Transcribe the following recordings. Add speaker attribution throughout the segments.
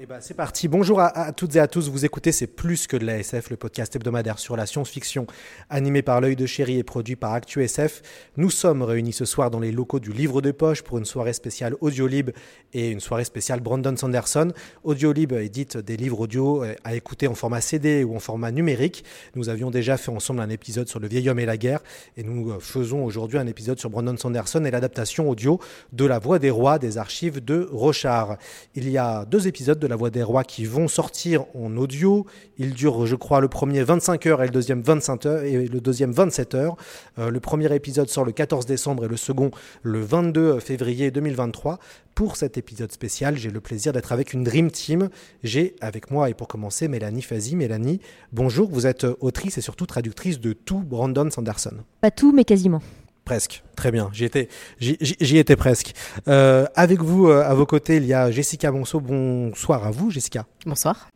Speaker 1: Eh ben, c'est parti. Bonjour à, toutes et à tous. Vous écoutez C'est plus que de la SF, le podcast hebdomadaire sur la science-fiction, animé par l'œil de chéri et produit par ActuSF. Nous sommes réunis ce soir dans les locaux du Livre de Poche pour une soirée spéciale Audiolib et une soirée spéciale Brandon Sanderson. Audiolib édite des livres audio euh, à écouter en format CD ou en format numérique. Nous avions déjà fait ensemble un épisode sur Le vieil homme et la guerre et nous euh, faisons aujourd'hui un épisode sur Brandon Sanderson et l'adaptation audio de La Voix des Rois des archives de Rochard. Il y a deux épisodes de La Voix des Rois qui vont sortir en audio. Ils durent, je crois, le premier 25 heures et le deuxième 25 heures et le deuxième 27 heures. Euh, le premier épisode sort le 14 décembre et le second le 22 février 2023. Pour cet épisode spécial, j'ai le plaisir d'être avec une Dream Team. J'ai avec moi, et pour commencer, Mélanie Fazi. Mélanie, bonjour, vous êtes autrice et surtout traductrice de tout Brandon Sanderson.
Speaker 2: Pas tout, mais quasiment.
Speaker 1: Presque, très bien. J'y étais, j'y, étais presque. Euh, avec vous, euh, à vos côtés, il y a Jessica Monceau. Bonsoir à vous, Jessica.
Speaker 2: Bonsoir.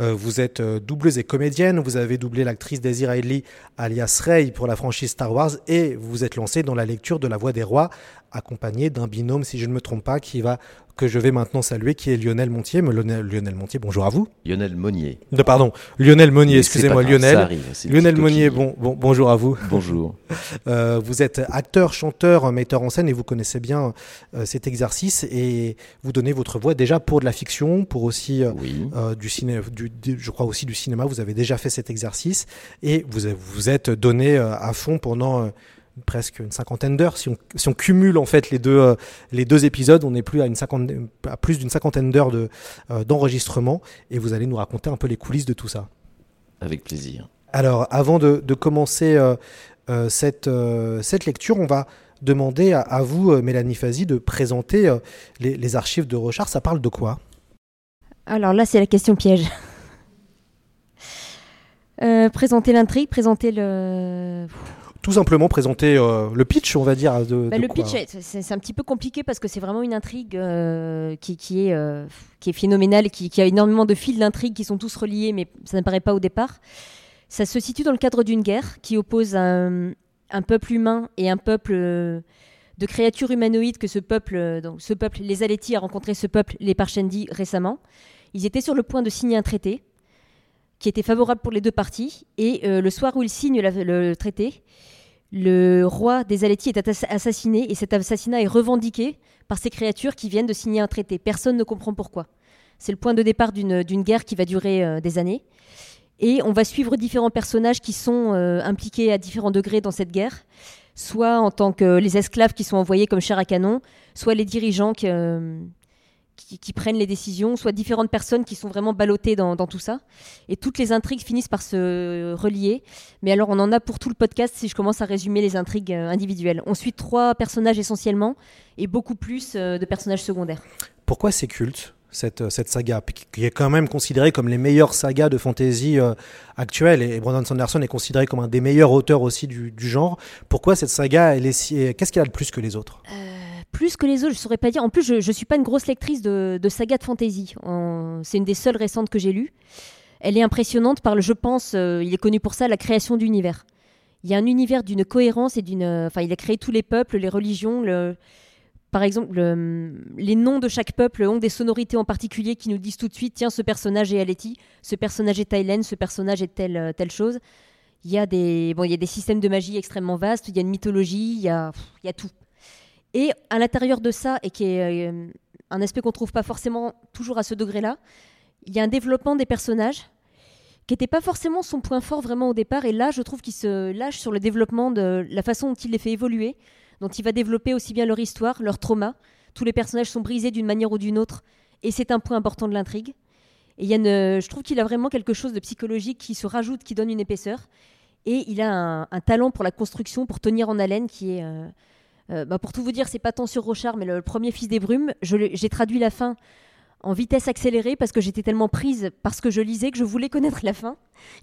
Speaker 1: Euh, vous êtes euh, doubleuse et comédienne. Vous avez doublé l'actrice Daisy Ridley, alias Rey, pour la franchise Star Wars, et vous vous êtes lancée dans la lecture de La Voix des Rois, accompagnée d'un binôme, si je ne me trompe pas, qui va que je vais maintenant saluer, qui est Lionel Montier. Lionel, Lionel Montier, bonjour à vous.
Speaker 3: Lionel Monnier.
Speaker 1: De, pardon, Lionel Monnier, excusez-moi, Lionel.
Speaker 3: arrive,
Speaker 1: Lionel Monnier, bon, bon, bonjour à vous.
Speaker 3: Bonjour.
Speaker 1: Euh, vous êtes acteur, chanteur, metteur en scène et vous connaissez bien euh, cet exercice et vous donnez votre voix déjà pour de la fiction, pour aussi euh,
Speaker 3: Oui.
Speaker 1: du cinéma, du, du- je crois aussi du cinéma. Vous avez déjà fait cet exercice et vous vous êtes donné euh, à fond pendant euh, presque une cinquantaine d'heures. Si on, si on cumule en fait les deux, euh, les deux épisodes, on est plus à, une cinquantaine, à plus d'une cinquantaine d'heures de, euh, d'enregistrement et vous allez nous raconter un peu les coulisses de tout ça.
Speaker 3: Avec plaisir.
Speaker 1: Alors, avant de, de commencer euh, cette, cette lecture, on va demander à, à vous, Mélanie Fazi, de présenter les, les archives de Rochard. Ça parle de quoi?
Speaker 2: Alors là, c'est la question piège. Euh, présenter l'intrigue, présenter le.
Speaker 1: Tout simplement présenter euh, le pitch, on va dire. De,
Speaker 2: Bah,
Speaker 1: de
Speaker 2: le
Speaker 1: quoi
Speaker 2: pitch, c'est- un petit peu compliqué parce que c'est vraiment une intrigue euh, qui, qui est, euh, qui est phénoménale, et qui, qui a énormément de fils d'intrigue qui sont tous reliés, mais ça n'apparaît pas au départ. Ça se situe dans le cadre d'une guerre qui oppose un, un peuple humain et un peuple de créatures humanoïdes que ce peuple, donc ce peuple, les Aleti a rencontré ce peuple, les Parchendi, récemment. Ils étaient sur le point de signer un traité qui était favorable pour les deux parties. Et euh, le soir où ils signent le, traité, le roi des Aleti est assassiné et cet assassinat est revendiqué par ces créatures qui viennent de signer un traité. Personne ne comprend pourquoi. C'est le point de départ d'une guerre qui va durer euh, des années. Et on va suivre différents personnages qui sont euh, impliqués à différents degrés dans cette guerre, soit en tant que les esclaves qui sont envoyés comme chair à canon, soit les dirigeants qui, qui- qui prennent les décisions, soit différentes personnes qui sont vraiment ballottées dans, dans tout ça. Et toutes les intrigues finissent par se relier. Mais alors, on en a pour tout le podcast si je commence à résumer les intrigues euh, individuelles. On suit trois personnages essentiellement et beaucoup plus euh, de personnages secondaires.
Speaker 1: Pourquoi c'est culte cette, cette saga, qui est quand même considérée comme les meilleures sagas de fantasy euh, actuelles, et Brandon Sanderson est considéré comme un des meilleurs auteurs aussi du, du genre. Pourquoi cette saga, elle est si... qu'est-ce qu'elle a de plus que les autres?
Speaker 2: Plus que les autres, je saurais pas dire. En plus, je, je suis pas une grosse lectrice de, de sagas de fantasy. C'est une des seules récentes que j'ai lues. Elle est impressionnante par le, je pense, euh, il est connu pour ça, la création d'univers. Il y a un univers d'une cohérence et d'une. euh, Enfin, il a créé tous les peuples, les religions. Par exemple, le- les noms de chaque peuple ont des sonorités en particulier qui nous disent tout de suite tiens, ce personnage est Aleti, ce personnage est Thaïlande, ce personnage est telle, euh, telle chose. Il y, a des, bon, il y a des systèmes de magie extrêmement vastes, il y a une mythologie, il y a, il y a tout. Et à l'intérieur de ça, et qui est euh, un aspect qu'on trouve pas forcément toujours à ce degré-là, il y a un développement des personnages qui n'était pas forcément son point fort vraiment au départ. Et là, je trouve qu'il se lâche sur le développement de la façon dont il les fait évoluer, dont il va développer aussi bien leur histoire, leur trauma. Tous les personnages sont brisés d'une manière ou d'une autre. Et c'est un point important de l'intrigue. Et je trouve qu'il a vraiment quelque chose de psychologique qui se rajoute, qui donne une épaisseur. Et il a un, un talent pour la construction, pour tenir en haleine, qui est. euh, euh, bah, pour tout vous dire, c'est pas tant sur Rochard, mais le, premier Fils des Brumes. J'ai traduit la fin en vitesse accélérée parce que j'étais tellement prise parce que je lisais que je voulais connaître la fin.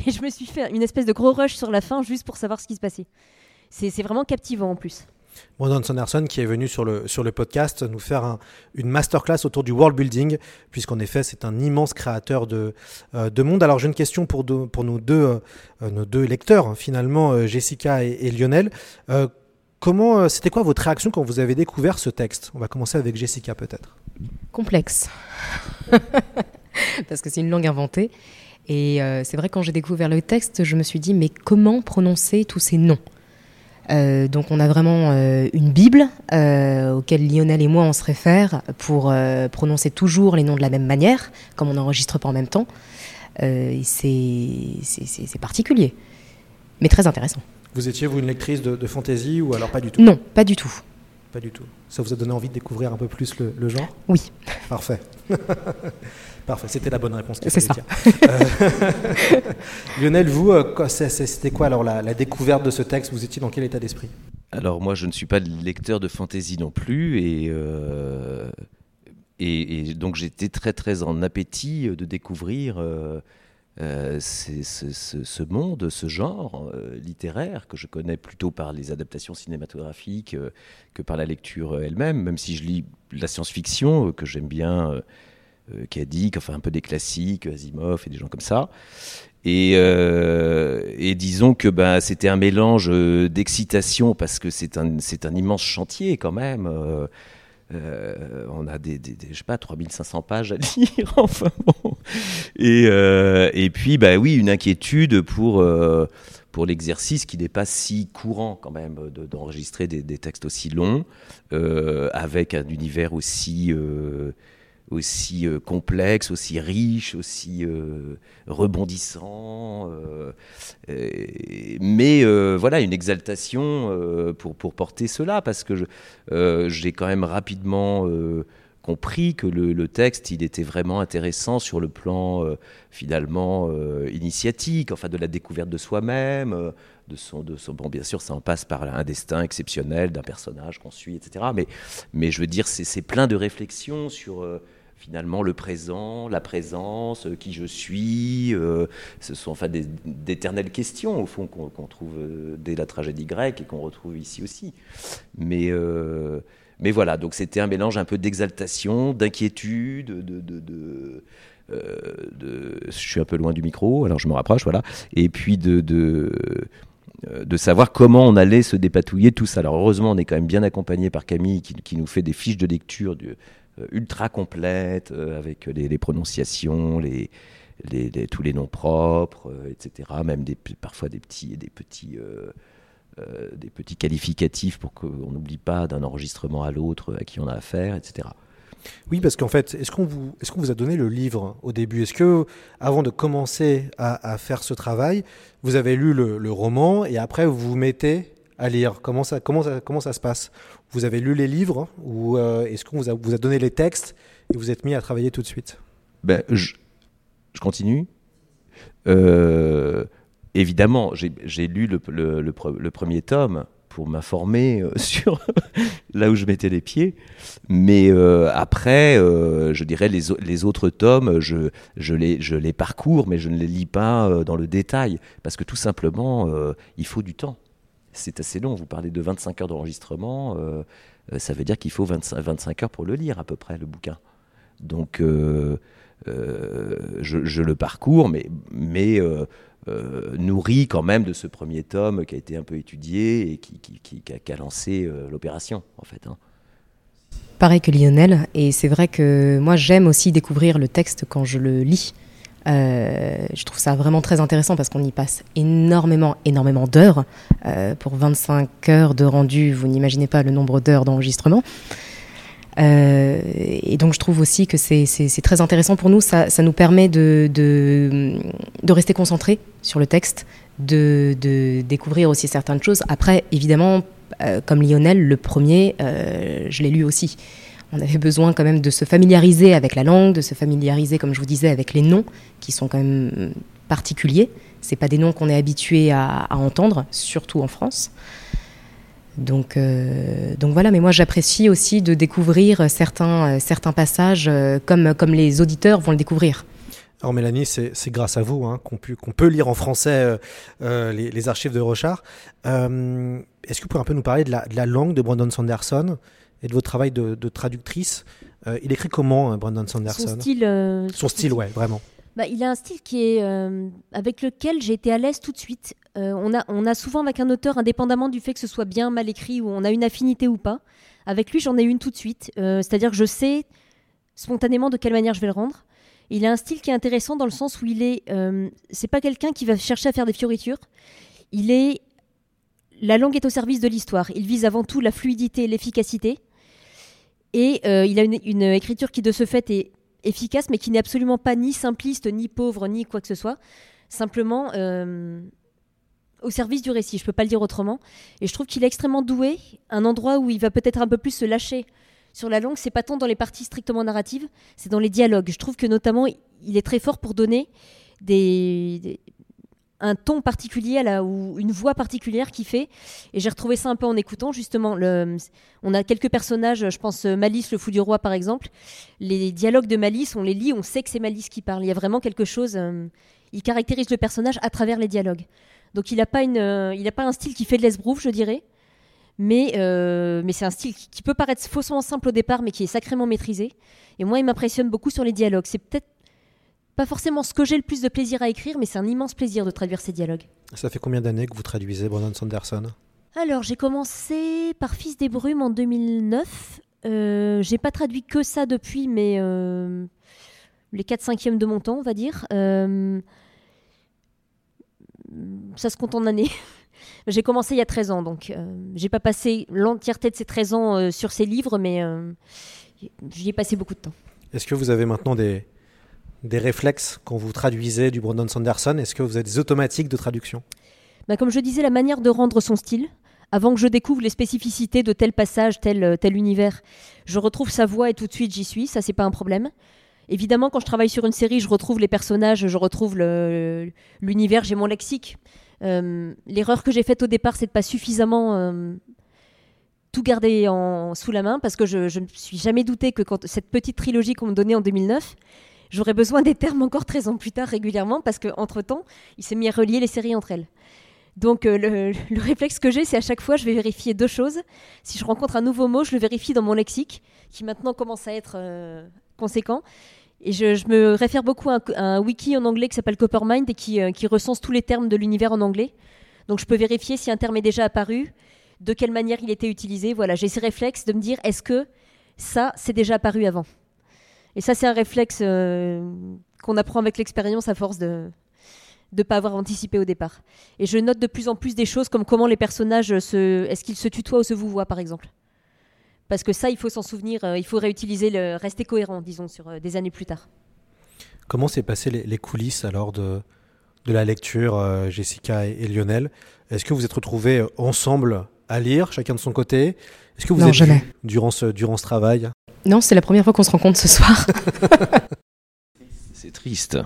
Speaker 2: Et je me suis fait une espèce de gros rush sur la fin juste pour savoir ce qui se passait. C'est vraiment captivant en plus.
Speaker 1: Brandon Sanderson qui est venu sur le, sur le podcast nous faire un- une masterclass autour du world building, puisqu'en effet c'est un immense créateur de, euh, de monde. Alors j'ai une question pour, pour nos, deux, euh, nos deux lecteurs, hein, finalement, Jessica et Lionel. Comment, euh, c'était quoi votre réaction quand vous avez découvert ce texte? On va commencer avec Jessica peut-être.
Speaker 4: complexe. Parce que c'est une langue inventée. Et euh, c'est vrai, quand j'ai découvert le texte, je me suis dit, mais comment prononcer tous ces noms? Euh, donc on a vraiment une Bible auquel Lionel et moi on se réfère pour prononcer toujours les noms de la même manière, comme on n'enregistre pas en même temps. C'est particulier, mais très intéressant.
Speaker 1: Vous étiez vous une lectrice de, de fantasy ou alors pas du tout?
Speaker 4: Non, pas du tout.
Speaker 1: Pas du tout. Ça vous a donné envie de découvrir un peu plus le, le genre?
Speaker 4: Oui.
Speaker 1: Parfait. Parfait, c'était la bonne réponse. qu'il
Speaker 4: C'est
Speaker 1: fallait dire. Euh, Lionel, vous, euh, c'était quoi alors la, la découverte de ce texte? Vous étiez dans quel état d'esprit?
Speaker 3: Alors moi, je ne suis pas lecteur de fantasy non plus, et, euh, et, et donc j'étais très très en appétit de découvrir euh, euh, ces- ce, monde, ce genre euh, littéraire que je connais plutôt par les adaptations cinématographiques euh, que par la lecture elle-même, même si je lis la science-fiction que j'aime bien. Kadik, enfin un peu des classiques, Asimov et des gens comme ça. Et, disons que ben, c'était un mélange d'excitation parce que c'est c'est un immense chantier quand même. Euh, on a des, des, des, sais pas, 3500 pages à lire, enfin bon. Et, euh, et puis, bah oui, une inquiétude pour, euh, pour l'exercice qui n'est pas si courant quand même de- d'enregistrer des, textes aussi longs, avec un univers aussi, aussi euh, complexe, aussi riche, aussi euh, rebondissant. euh, mais voilà, une exaltation pour, porter cela, parce que j'ai quand même rapidement compris que le, texte, il était vraiment intéressant sur le plan finalement initiatique, enfin de la découverte de soi-même, son, de son, bon, bien sûr, ça en passe par un destin exceptionnel d'un personnage qu'on suit, etc. Mais, mais je veux dire, c'est plein de réflexions sur euh, finalement le présent, la présence, euh, qui je suis. euh, ce sont enfin d'éternelles questions au fond qu'on trouve dès la tragédie grecque et qu'on retrouve ici aussi. Mais mais voilà, donc c'était un mélange un peu d'exaltation, d'inquiétude, de, je suis un peu loin du micro, alors je me rapproche, voilà. Et puis de, de savoir comment on allait se dépatouiller tout ça. Alors heureusement, on est quand même bien accompagné par Camille qui, nous fait des fiches de lecture euh, ultra complètes euh, avec les, prononciations, tous les noms propres, euh, etc. Même parfois des petits, des petits, euh, euh, des petits qualificatifs pour qu'on n'oublie pas d'un enregistrement à l'autre à qui on a affaire, etc.
Speaker 1: Oui, parce qu'en fait, est-ce qu'on vous, a donné le livre au début? Est-ce que, avant de commencer à, faire ce travail, vous avez lu le, roman et après vous vous mettez à lire? Comment ça, comment ça, comment ça se passe? Vous avez lu les livres ou euh, est-ce qu'on vous a, donné les textes et vous êtes mis à travailler tout de suite?
Speaker 3: Ben, je, continue. Euh, évidemment, j'ai lu le premier tome pour m'informer euh, sur là où je mettais les pieds. Mais euh, après, euh, je dirais les, les autres tomes, je, je, les, je les parcours, mais je ne les lis pas dans le détail. Parce que tout simplement, il faut du temps. C'est assez long. Vous parlez de 25 heures d'enregistrement. ça veut dire qu'il faut 25, 25 heures pour le lire, à peu près, le bouquin. Donc, je, je le parcours, mais euh, nourri quand même de ce premier tome qui a été un peu étudié et qui, a, lancé euh, l'opération, en fait. hein.
Speaker 4: Pareil que Lionel, et c'est vrai que moi j'aime aussi découvrir le texte quand je le lis. Euh, je trouve ça vraiment très intéressant parce qu'on y passe énormément, énormément d'heures. Pour 25 heures de rendu, vous n'imaginez pas le nombre d'heures d'enregistrement. Euh, et donc je trouve aussi que c'est très intéressant pour nous. Ça, nous permet de, rester concentré sur le texte, de, de découvrir aussi certaines choses. Après, évidemment, euh, comme Lionel, le premier, euh, je l'ai lu aussi. on avait besoin quand même de se familiariser avec la langue, de se familiariser, comme je vous disais, avec les noms qui sont quand même particuliers. C'est pas des noms qu'on est habitué à, entendre, surtout en France. Donc, euh, donc voilà, mais moi j'apprécie aussi de découvrir certains, certains passages comme, comme les auditeurs vont le découvrir.
Speaker 1: Alors Mélanie, c'est grâce à vous hein, qu'on peut lire en français les, archives de Rochard. Est-ce que vous pouvez un peu nous parler de la, de la langue de Brandon Sanderson et de votre travail de, traductrice? Euh, il écrit comment, hein, Brandon Sanderson?
Speaker 2: Son style. Euh,
Speaker 1: son style, ouais, vraiment.
Speaker 2: Bah, il a un style qui est euh, avec lequel j'ai été à l'aise tout de suite. on, a, on a souvent avec un auteur, indépendamment du fait que ce soit bien, mal écrit, ou on a une affinité ou pas. Avec lui, j'en ai une tout de suite. C'est-à-dire que je sais spontanément de quelle manière je vais le rendre. Il a un style qui est intéressant dans le sens où il est. c'est pas quelqu'un qui va chercher à faire des fioritures. Il est. La langue est au service de l'histoire. Il vise avant tout la fluidité et l'efficacité. Et euh, il a une, écriture qui, de ce fait, est efficace, mais qui n'est absolument pas ni simpliste, ni pauvre, ni quoi que ce soit. Simplement euh, au service du récit, je ne peux pas le dire autrement. Et je trouve qu'il est extrêmement doué. Un endroit où il va peut-être un peu plus se lâcher sur la langue, c'est pas tant dans les parties strictement narratives, c'est dans les dialogues. Je trouve que notamment, il est très fort pour donner des, un ton particulier à ou une voix particulière qui fait. Et j'ai retrouvé ça un peu en écoutant justement. Le, on a quelques personnages, je pense Malice, le fou du roi par exemple. Les dialogues de Malice, on les lit, on sait que c'est Malice qui parle. Il y a vraiment quelque chose. Euh, il caractérise le personnage à travers les dialogues. Donc il n'a pas, une, euh, il pas un style qui fait de l'esbrouf, je dirais. Mais, euh, mais c'est un style qui, qui peut paraître faussement simple au départ, mais qui est sacrément maîtrisé. Et moi, il m'impressionne beaucoup sur les dialogues. C'est peut-être pas forcément ce que j'ai le plus de plaisir à écrire, mais c'est un immense plaisir de traduire ces dialogues.
Speaker 1: Ça fait combien d'années que vous traduisez Brandon Sanderson?
Speaker 2: Alors, j'ai commencé par Fils des Brumes en 2009. Euh, j'ai pas traduit que ça depuis, mais euh, les 4 5 de mon temps, on va dire. Euh, ça se compte en années. j'ai commencé il y a 13 ans, donc euh, j'ai pas passé l'entièreté de ces 13 ans sur ces livres, mais j'y ai passé beaucoup de temps.
Speaker 1: Est-ce que vous avez maintenant des, des réflexes quand vous traduisez du Brandon Sanderson Est-ce que vous avez des automatiques de traduction?
Speaker 2: Bah, Comme je disais, la manière de rendre son style, avant que je découvre les spécificités de tel passage, tel, euh, tel univers, je retrouve sa voix et tout de suite j'y suis, ça c'est pas un problème. Évidemment, quand je travaille sur une série, je retrouve les personnages, je retrouve l'univers, j'ai mon lexique. Euh, l'erreur que j'ai faite au départ, c'est de pas suffisamment euh, tout garder en, sous la main, parce que je ne me suis jamais douté que quand cette petite trilogie qu'on me donnait en 2009, j'aurais besoin des termes encore 13 ans plus tard régulièrement parce qu'entre-temps, il s'est mis à relier les séries entre elles. Donc euh, le, réflexe que j'ai, c'est à chaque fois, je vais vérifier deux choses. Si je rencontre un nouveau mot, je le vérifie dans mon lexique, qui maintenant commence à être euh, conséquent. Et je, me réfère beaucoup à un, wiki en anglais qui s'appelle Coppermind et qui, euh, qui, recense tous les termes de l'univers en anglais. Donc je peux vérifier si un terme est déjà apparu, de quelle manière il était utilisé. Voilà, j'ai ces réflexes de me dire est-ce que ça, c'est déjà apparu avant? Et ça, c'est un réflexe euh, qu'on apprend avec l'expérience à force de ne pas avoir anticipé au départ. Et je note de plus en plus des choses comme comment les personnages se... Est-ce qu'ils se tutoient ou se vous voient, par exemple Parce que ça, il faut s'en souvenir, euh, il faut réutiliser, le... rester cohérent, disons, sur euh, des années plus tard.
Speaker 1: Comment s'est passé les, coulisses alors de, de la lecture, Jessica et, Lionel? Est-ce que vous êtes retrouvés ensemble à lire, chacun de son côté? Est-ce que vous
Speaker 4: non,
Speaker 1: êtes
Speaker 4: jamais.
Speaker 1: durant ce, durant ce travail?
Speaker 4: Non, c'est la première fois qu'on se rencontre ce soir.
Speaker 3: c'est triste,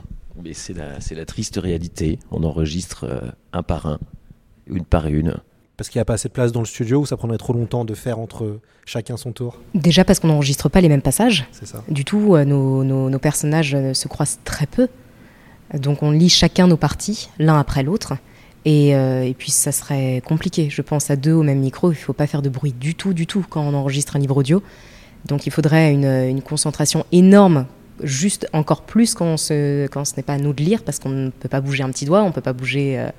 Speaker 3: mais c'est la, la triste réalité. On enregistre euh, un par un, une par une.
Speaker 1: Parce qu'il n'y a pas assez de place dans le studio ou ça prendrait trop longtemps de faire entre chacun son tour?
Speaker 4: Déjà parce qu'on n'enregistre pas les mêmes passages.
Speaker 1: C'est ça.
Speaker 4: Du tout, euh, nos, nos, personnages euh, se croisent très peu. Donc on lit chacun nos parties, l'un après l'autre. Et, et, puis ça serait compliqué. Je pense à deux au même micro. Il ne faut pas faire de bruit du tout, du tout quand on enregistre un livre audio. Donc il faudrait une, concentration énorme, juste encore plus quand, ce n'est pas à nous de lire, parce qu'on ne peut pas bouger un petit doigt, on ne peut pas bouger... Euh,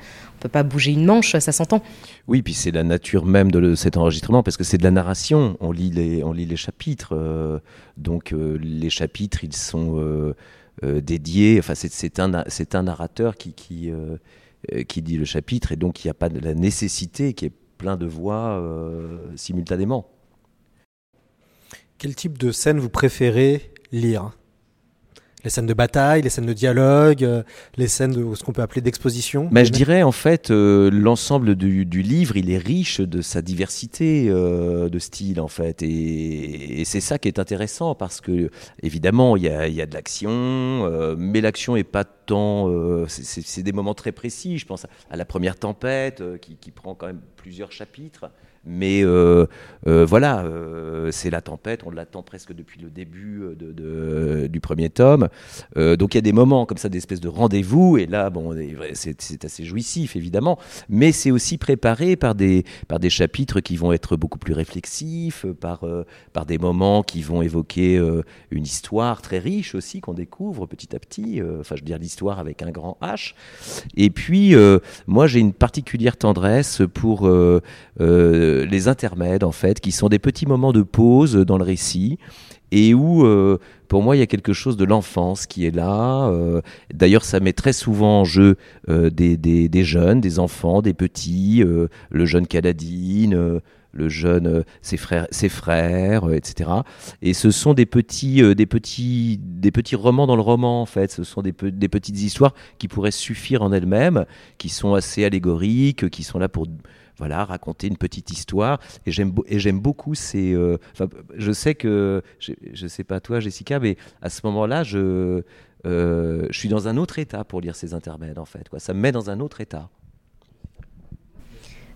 Speaker 4: peut pas bouger une manche, ça s'entend.
Speaker 3: Oui, puis c'est la nature même de cet enregistrement, parce que c'est de la narration. On lit les, on chapitres. Euh, donc euh, les chapitres, ils sont dédiés. Enfin, c'est un, narrateur qui, qui, qui dit le chapitre, et donc il n'y a pas de la nécessité qu'il y ait plein de voix simultanément.
Speaker 1: Quel type de scène vous préférez lire? Les scènes de bataille, les scènes de dialogue, euh, les scènes de ce qu'on peut appeler d'exposition?
Speaker 3: Mais je dirais en fait euh, l'ensemble du, livre, il est riche de sa diversité euh, de style en fait, et, c'est ça qui est intéressant parce que évidemment il y a, de l'action, mais l'action est pas tant, c'est- des moments très précis. Je pense à, la première tempête qui, qui prend quand même plusieurs chapitres. Mais euh, euh, voilà, euh, c'est la tempête, on l'attend presque depuis le début du premier tome. Donc il y a des moments comme ça, d'espèces de rendez-vous, et là, bon, c'est assez jouissif évidemment, mais c'est aussi préparé par des, par des chapitres qui vont être beaucoup plus réflexifs, par, par des moments qui vont évoquer une histoire très riche aussi qu'on découvre petit à petit. Enfin, je veux dire l'histoire avec un grand H. Et puis, moi, j'ai une particulière tendresse pour les intermèdes, en fait, qui sont des petits moments de pause dans le récit et où, euh, pour moi, il y a quelque chose de l'enfance qui est là. euh, D'ailleurs, ça met très souvent en jeu euh, des, des- jeunes, des enfants, des petits, le jeune Caladine, le jeune, ses frères, ses frères, etc. Et ce sont des petits, des petits, des petits romans dans le roman, en fait. Ce sont des petites histoires qui pourraient suffire en elles-mêmes, qui sont assez allégoriques, qui sont là pour voilà, raconter une petite histoire. Et j'aime, beaucoup ces. euh, je sais que, je, je sais pas toi, Jessica, mais à ce moment-là, je, euh, je suis dans un autre état pour lire ces intermèdes, en fait. Quoi. Ça me met dans un autre état.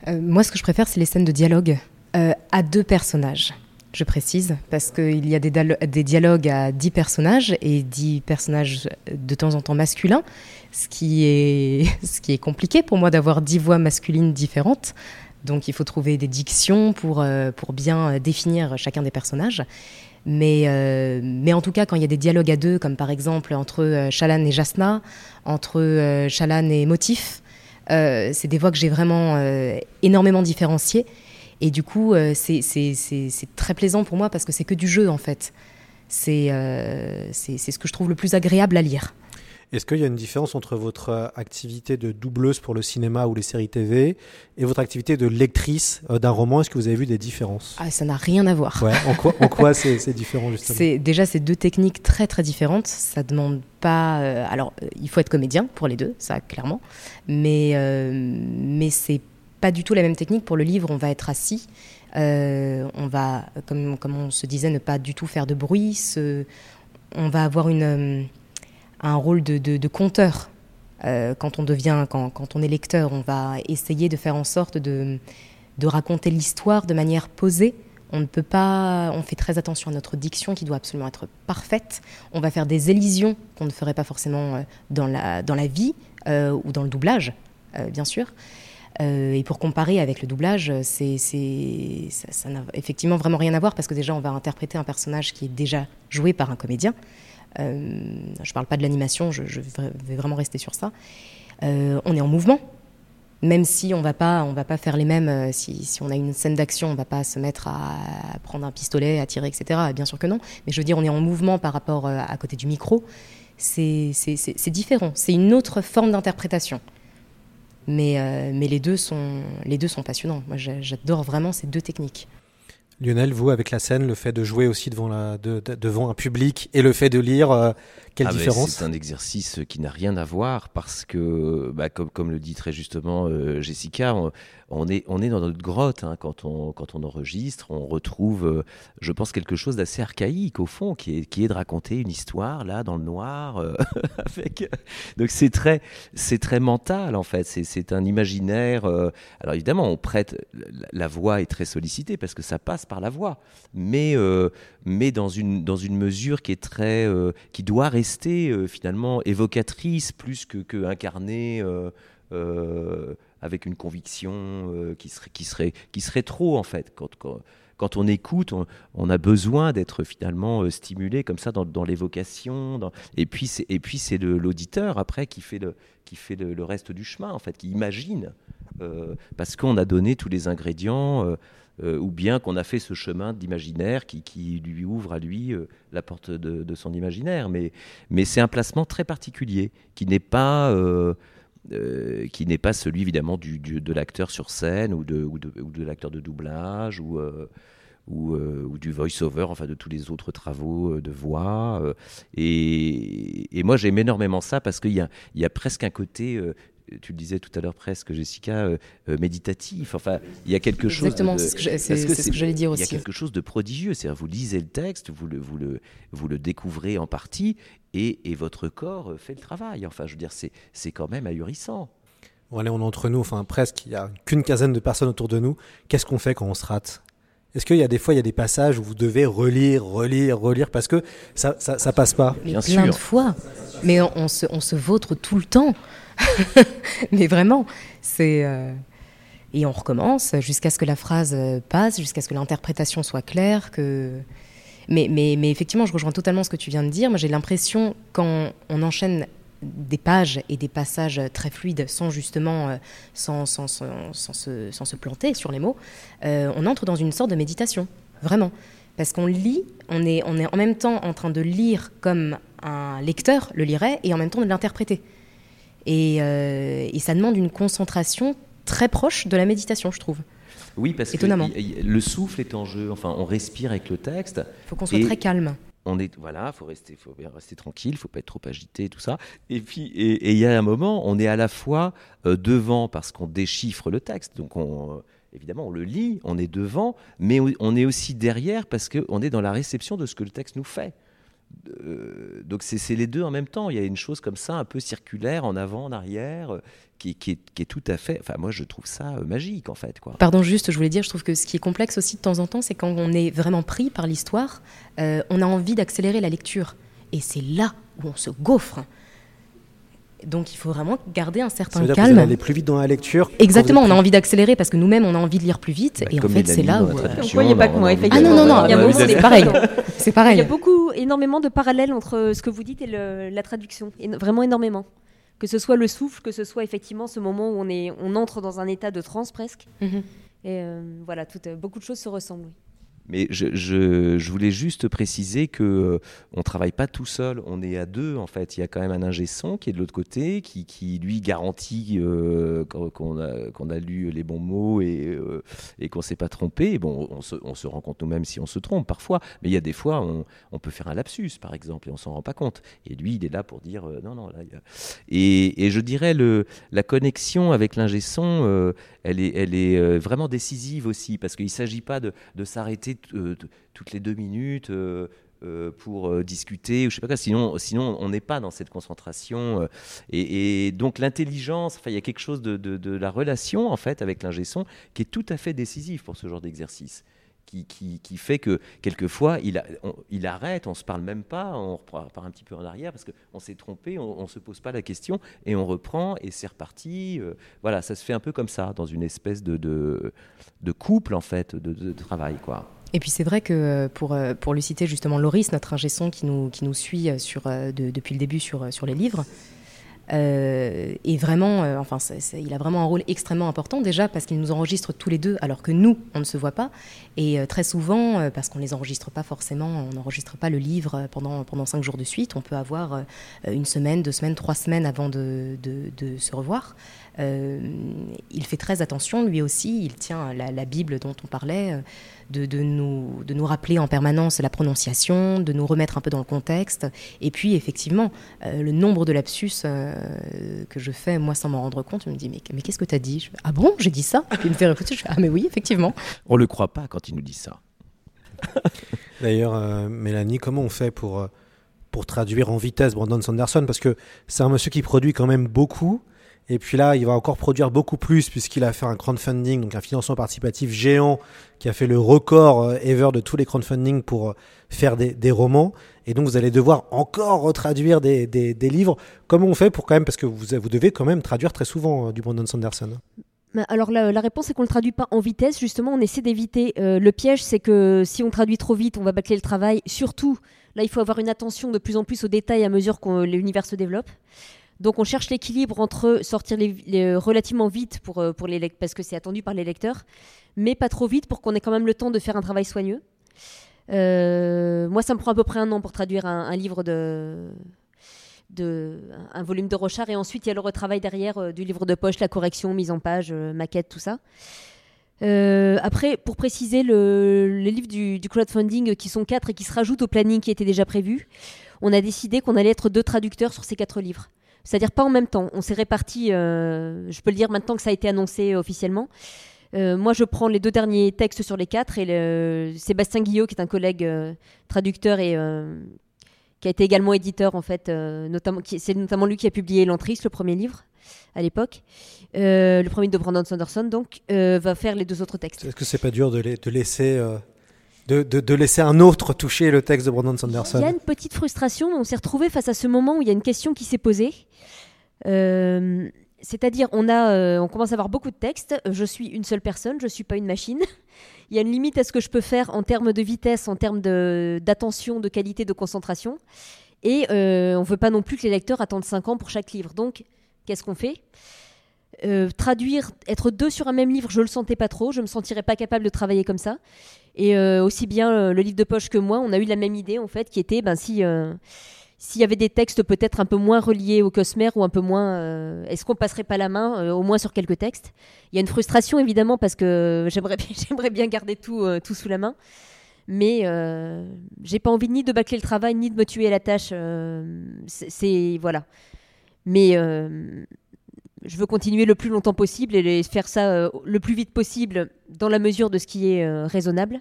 Speaker 4: Euh, moi, ce que je préfère, c'est les scènes de dialogue euh, à deux personnages. Je précise, parce qu'il y a des, dialogues à dix personnages et dix personnages de temps en temps masculins, ce qui est, ce qui est compliqué pour moi d'avoir dix voix masculines différentes. Donc il faut trouver des dictions pour, euh, pour bien euh, définir chacun des personnages. Mais, euh, mais en tout cas, quand il y a des dialogues à deux, comme par exemple entre Shalan et Jasna, entre Shalan et Motif, c'est des voix que j'ai vraiment énormément différenciées. Et du coup, euh, c'est très plaisant pour moi parce que c'est que du jeu, en fait. C'est euh, c'est ce que je trouve le plus agréable à lire.
Speaker 1: Est-ce qu'il y a une différence entre votre euh, activité de doubleuse pour le cinéma ou les séries TV et votre activité de lectrice d'un roman? Est-ce que vous avez vu des différences?
Speaker 4: Ah, ça n'a rien à voir.
Speaker 1: Ouais, en quoi, en quoi c'est différent justement?
Speaker 4: Déjà c'est deux techniques très très différentes. Ça demande pas. euh, alors il faut être comédien pour les deux, ça clairement. Mais euh, mais c'est pas du tout la même technique pour le livre. On va être assis. euh, on va, comme, on se disait, ne pas du tout faire de bruit. on va avoir euh, un rôle de, conteur. Euh, quand on devient, quand, on est lecteur, on va essayer de faire en sorte de, raconter l'histoire de manière posée. On ne peut pas, on fait très attention à notre diction qui doit absolument être parfaite. On va faire des élisions qu'on ne ferait pas forcément dans la, dans la vie ou dans le doublage, bien sûr. Euh, et pour comparer avec le doublage, c'est, ça, n'a effectivement vraiment rien à voir parce que déjà on va interpréter un personnage qui est déjà joué par un comédien. Euh, je ne parle pas de l'animation, je, vais vraiment rester sur ça. Euh, on est en mouvement, même si on va pas, on va pas faire les mêmes. si, on a une scène d'action, on va pas se mettre à, prendre un pistolet, à tirer, etc. Bien sûr que non. Mais je veux dire, on est en mouvement par rapport à côté du micro. C'est différent. C'est une autre forme d'interprétation. Mais, euh, mais les, deux sont, les deux sont passionnants. Moi, j'a- j'adore vraiment ces deux techniques.
Speaker 1: Lionel, vous, avec la scène, le fait de jouer aussi devant, la, de- de- devant un public et le fait de lire, euh, quelle
Speaker 3: Ah,
Speaker 1: différence
Speaker 3: C'est un exercice qui n'a rien à voir parce que, bah, comme, comme le dit très justement euh, Jessica, on, on est, on est dans notre grotte hein, quand, on, quand on enregistre. On retrouve, euh, je pense, quelque chose d'assez archaïque au fond, qui est, qui est de raconter une histoire là dans le noir. euh, avec... Donc c'est très, c'est très mental en fait. C'est, un imaginaire. Alors évidemment, on prête. La, la voix est très sollicitée parce que ça passe par la voix, mais mais dans une dans une mesure qui est très, qui doit rester euh, finalement évocatrice plus que, incarnée. euh, euh, avec une conviction qui, serait, qui, serait, qui serait trop en fait. Quand, quand, quand on écoute, on, a besoin d'être finalement stimulé comme ça dans, dans l'évocation. Et puis c'est, et puis c'est l'auditeur après qui fait, le, qui fait le, reste du chemin en fait, qui imagine parce qu'on a donné tous les ingrédients. Euh, ou bien qu'on a fait ce chemin d'imaginaire qui, lui ouvre à lui euh, la porte de, son imaginaire. Mais, c'est un placement très particulier qui n'est pas, euh, qui n'est pas celui évidemment de l'acteur sur scène ou de, l'acteur de doublage ou, du voice-over, enfin de tous les autres travaux de voix. et, moi, j'aime énormément ça parce qu'il y a presque un côté tu le disais tout à l'heure presque, Jessica, euh, euh, méditatif. Enfin, il y a quelque chose.
Speaker 4: Exactement, c'est ce que j'allais dire aussi.
Speaker 3: Il y a quelque chose de prodigieux. C'est-à-dire, vous lisez le texte, vous le, vous le, vous le découvrez en partie, et, et votre corps fait le travail. Enfin, je veux dire, c'est quand même ahurissant.
Speaker 1: Bon, allez, on est entre nous, enfin presque, il n'y a qu'une quinzaine de personnes autour de nous. Qu'est-ce qu'on fait quand on se rate? Est-ce qu'il y a des fois, il y a des passages où vous devez relire, relire, relire parce que ça, ça, ça passe pas?
Speaker 4: Mais Bien plein de fois. Mais on, on, se, on se vautre tout le temps. Mais vraiment, c'est. Euh, et on recommence jusqu'à ce que la phrase euh, passe, jusqu'à ce que l'interprétation soit claire. Que... Mais, mais, mais, effectivement, je rejoins totalement ce que tu viens de dire. Moi, j'ai l'impression, quand on enchaîne des pages et des passages très fluides sans justement euh, sans, sans, sans, sans se, se, planter sur les mots, on entre dans une sorte de méditation, vraiment. Parce qu'on lit, on est, on est en même temps en train de lire comme un lecteur le lirait et en même temps de l'interpréter. Euh, et, ça demande une concentration très proche de la méditation, je trouve.
Speaker 3: Oui, parce que le souffle est en jeu. Enfin, on respire avec le texte.
Speaker 4: Il faut qu'on soit très calme.
Speaker 3: On est voilà, faut rester, faut rester tranquille, faut pas être trop agité, tout ça. Et puis, et il y a un moment, on est à la fois euh, devant parce qu'on déchiffre le texte, donc on, euh, évidemment, on le lit, on est devant, mais on est aussi derrière parce qu'on est dans la réception de ce que le texte nous fait. Euh, donc c'est les deux en même temps. Il y a une chose comme ça, un peu circulaire, en avant, en arrière, euh, qui, est, tout à fait. Enfin, moi, je trouve ça euh, magique, en fait. Quoi.
Speaker 4: Pardon, juste, je voulais dire, je trouve que ce qui est complexe aussi de temps en temps, c'est quand on est vraiment pris par l'histoire, on a envie d'accélérer la lecture. Et c'est là où on se gaufre. Donc il faut vraiment garder un certain
Speaker 1: ça veut dire
Speaker 4: calme.
Speaker 1: Que aller plus vite dans la lecture.
Speaker 4: Exactement, on a envie d'accélérer parce que nous-mêmes on a envie de lire plus vite. Bah, et en fait, c'est là où.
Speaker 2: Vous voyez pas que moi,
Speaker 4: effectivement. Ah non, non, non, c'est pareil. C'est pareil.
Speaker 2: Il y a beaucoup, énormément de parallèles entre ce que vous dites et le, la traduction. Et vraiment énormément. Que ce soit le souffle, que ce soit effectivement ce moment où on, est, on entre dans un état de transe presque. Mhm. Et euh, voilà, tout, beaucoup de choses se ressemblent.
Speaker 3: Mais je, voulais juste préciser que euh, on travaille pas tout seul, on est à deux en fait. Il y a quand même un ingé son qui est de l'autre côté, qui, lui garantit euh, qu'on a, lu les bons mots et, euh, et qu'on s'est pas trompé. Bon, on se, rend compte nous-mêmes si on se trompe parfois, mais il y a des fois on, peut faire un lapsus par exemple et on s'en rend pas compte. Et lui, il est là pour dire non non là. Et, je dirais la connexion avec l'ingé son, elle est est vraiment décisive aussi parce qu'il s'agit pas de s'arrêter euh, toutes les deux minutes euh, euh, pour discuter ou je sais pas quoi. Sinon, on n'est pas dans cette concentration. et, donc l'intelligence, il y a quelque chose de, la relation en fait avec l'ingé son qui est tout à fait décisif pour ce genre d'exercice. Qui, qui, fait que quelquefois il, il arrête, on se parle même pas, on repart un petit peu en arrière parce qu'on s'est trompé, on, ne se pose pas la question et on reprend et c'est reparti. voilà, ça se fait un peu comme ça dans une espèce de, de, couple en fait, de, travail quoi.
Speaker 4: Et puis c'est vrai que euh, pour, euh, pour lui citer justement Loris, notre ingé son qui nous, qui nous suit euh, sur, depuis le début sur, sur les livres, euh, et vraiment, enfin, il a vraiment un rôle extrêmement important déjà parce qu'il nous enregistre tous les deux alors que nous, on ne se voit pas. Et très souvent, parce qu'on ne les enregistre pas forcément, on n'enregistre pas le livre pendant, pendant cinq jours de suite. On peut avoir une semaine, deux semaines, trois semaines avant de se revoir. Il fait très attention, lui aussi, il tient la, la Bible dont on parlait de, nous, de nous rappeler en permanence la prononciation, de nous remettre un peu dans le contexte. Et puis, effectivement, euh, le nombre de lapsus euh, que je fais, moi, sans m'en rendre compte, je me dis, mais, mais qu'est-ce que tu as dit Ah bon, j'ai dit ça? Et puis il me fait réfléchir, je fais, ah mais oui, effectivement.
Speaker 3: On le croit pas quand il nous dit ça.
Speaker 1: D'ailleurs, euh, Mélanie, comment on fait pour, pour traduire en vitesse Brandon Sanderson? Parce que c'est un monsieur qui produit quand même beaucoup. Et puis là, il va encore produire beaucoup plus puisqu'il a fait un crowdfunding, donc un financement participatif géant qui a fait le record euh, ever de tous les crowdfunding pour euh, faire des, romans. Et donc vous allez devoir encore retraduire des, livres. Comment on fait pour quand même, parce que vous, devez quand même traduire très souvent euh, du Brandon Sanderson
Speaker 2: bah, alors la, réponse est qu'on ne le traduit pas en vitesse. Justement, on essaie d'éviter. le piège, c'est que si on traduit trop vite, on va bâcler le travail. Surtout, là, il faut avoir une attention de plus en plus aux détails à mesure que l'univers se développe. Donc on cherche l'équilibre entre sortir les, relativement vite pour, euh, pour les parce que c'est attendu par les lecteurs, mais pas trop vite pour qu'on ait quand même le temps de faire un travail soigneux. Euh, moi, ça me prend à peu près un an pour traduire un, livre de, de, un volume de Rochard, et ensuite il y a le retravail derrière euh, du livre de poche, la correction, mise en page, maquette, tout ça. Euh, après, pour préciser, le, les livres du crowdfunding qui sont quatre et qui se rajoutent au planning qui était déjà prévu, on a décidé qu'on allait être deux traducteurs sur ces quatre livres. C'est-à-dire pas en même temps. On s'est répartis, euh, je peux le dire maintenant que ça a été annoncé officiellement. Euh, moi, je prends les deux derniers textes sur les quatre et Sébastien Guillot, qui est un collègue euh, traducteur et qui a été également éditeur, en fait, notamment, c'est notamment lui qui a publié L'Entris, le premier livre à l'époque, le premier de Brandon Sanderson, donc, va faire les deux autres textes.
Speaker 1: Est-ce que c'est pas dur de, la- de laisser de, laisser un autre toucher le texte de Brandon
Speaker 2: Il y a
Speaker 1: Sanderson
Speaker 2: une petite frustration, on s'est retrouvé face à ce moment où il y a une question qui s'est posée. Euh, C'est-à-dire, on, euh, on commence à avoir beaucoup de textes. Je suis une seule personne, je ne suis pas une machine. Il y a une limite à ce que je peux faire en termes de vitesse, en termes d'attention, de, qualité, de concentration. Et euh, on ne veut pas non plus que les lecteurs attendent 5 ans pour chaque livre. Donc, qu'est-ce qu'on fait? Euh, Traduire, être deux sur un même livre, je le sentais pas trop. Je me sentirais pas capable de travailler comme ça. Et euh, aussi bien euh, le livre de poche que moi, on a eu la même idée en fait, qui était ben, si s'il y avait des textes peut-être un peu moins reliés au Cosmer ou un peu moins, est-ce qu'on passerait pas la main au moins sur quelques textes? Il y a une frustration évidemment parce que j'aimerais bien, garder tout, tout sous la main, mais j'ai pas envie ni de bâcler le travail ni de me tuer à la tâche. c'est voilà, mais je veux continuer le plus longtemps possible et les- faire ça euh, le plus vite possible dans la mesure de ce qui est euh, raisonnable.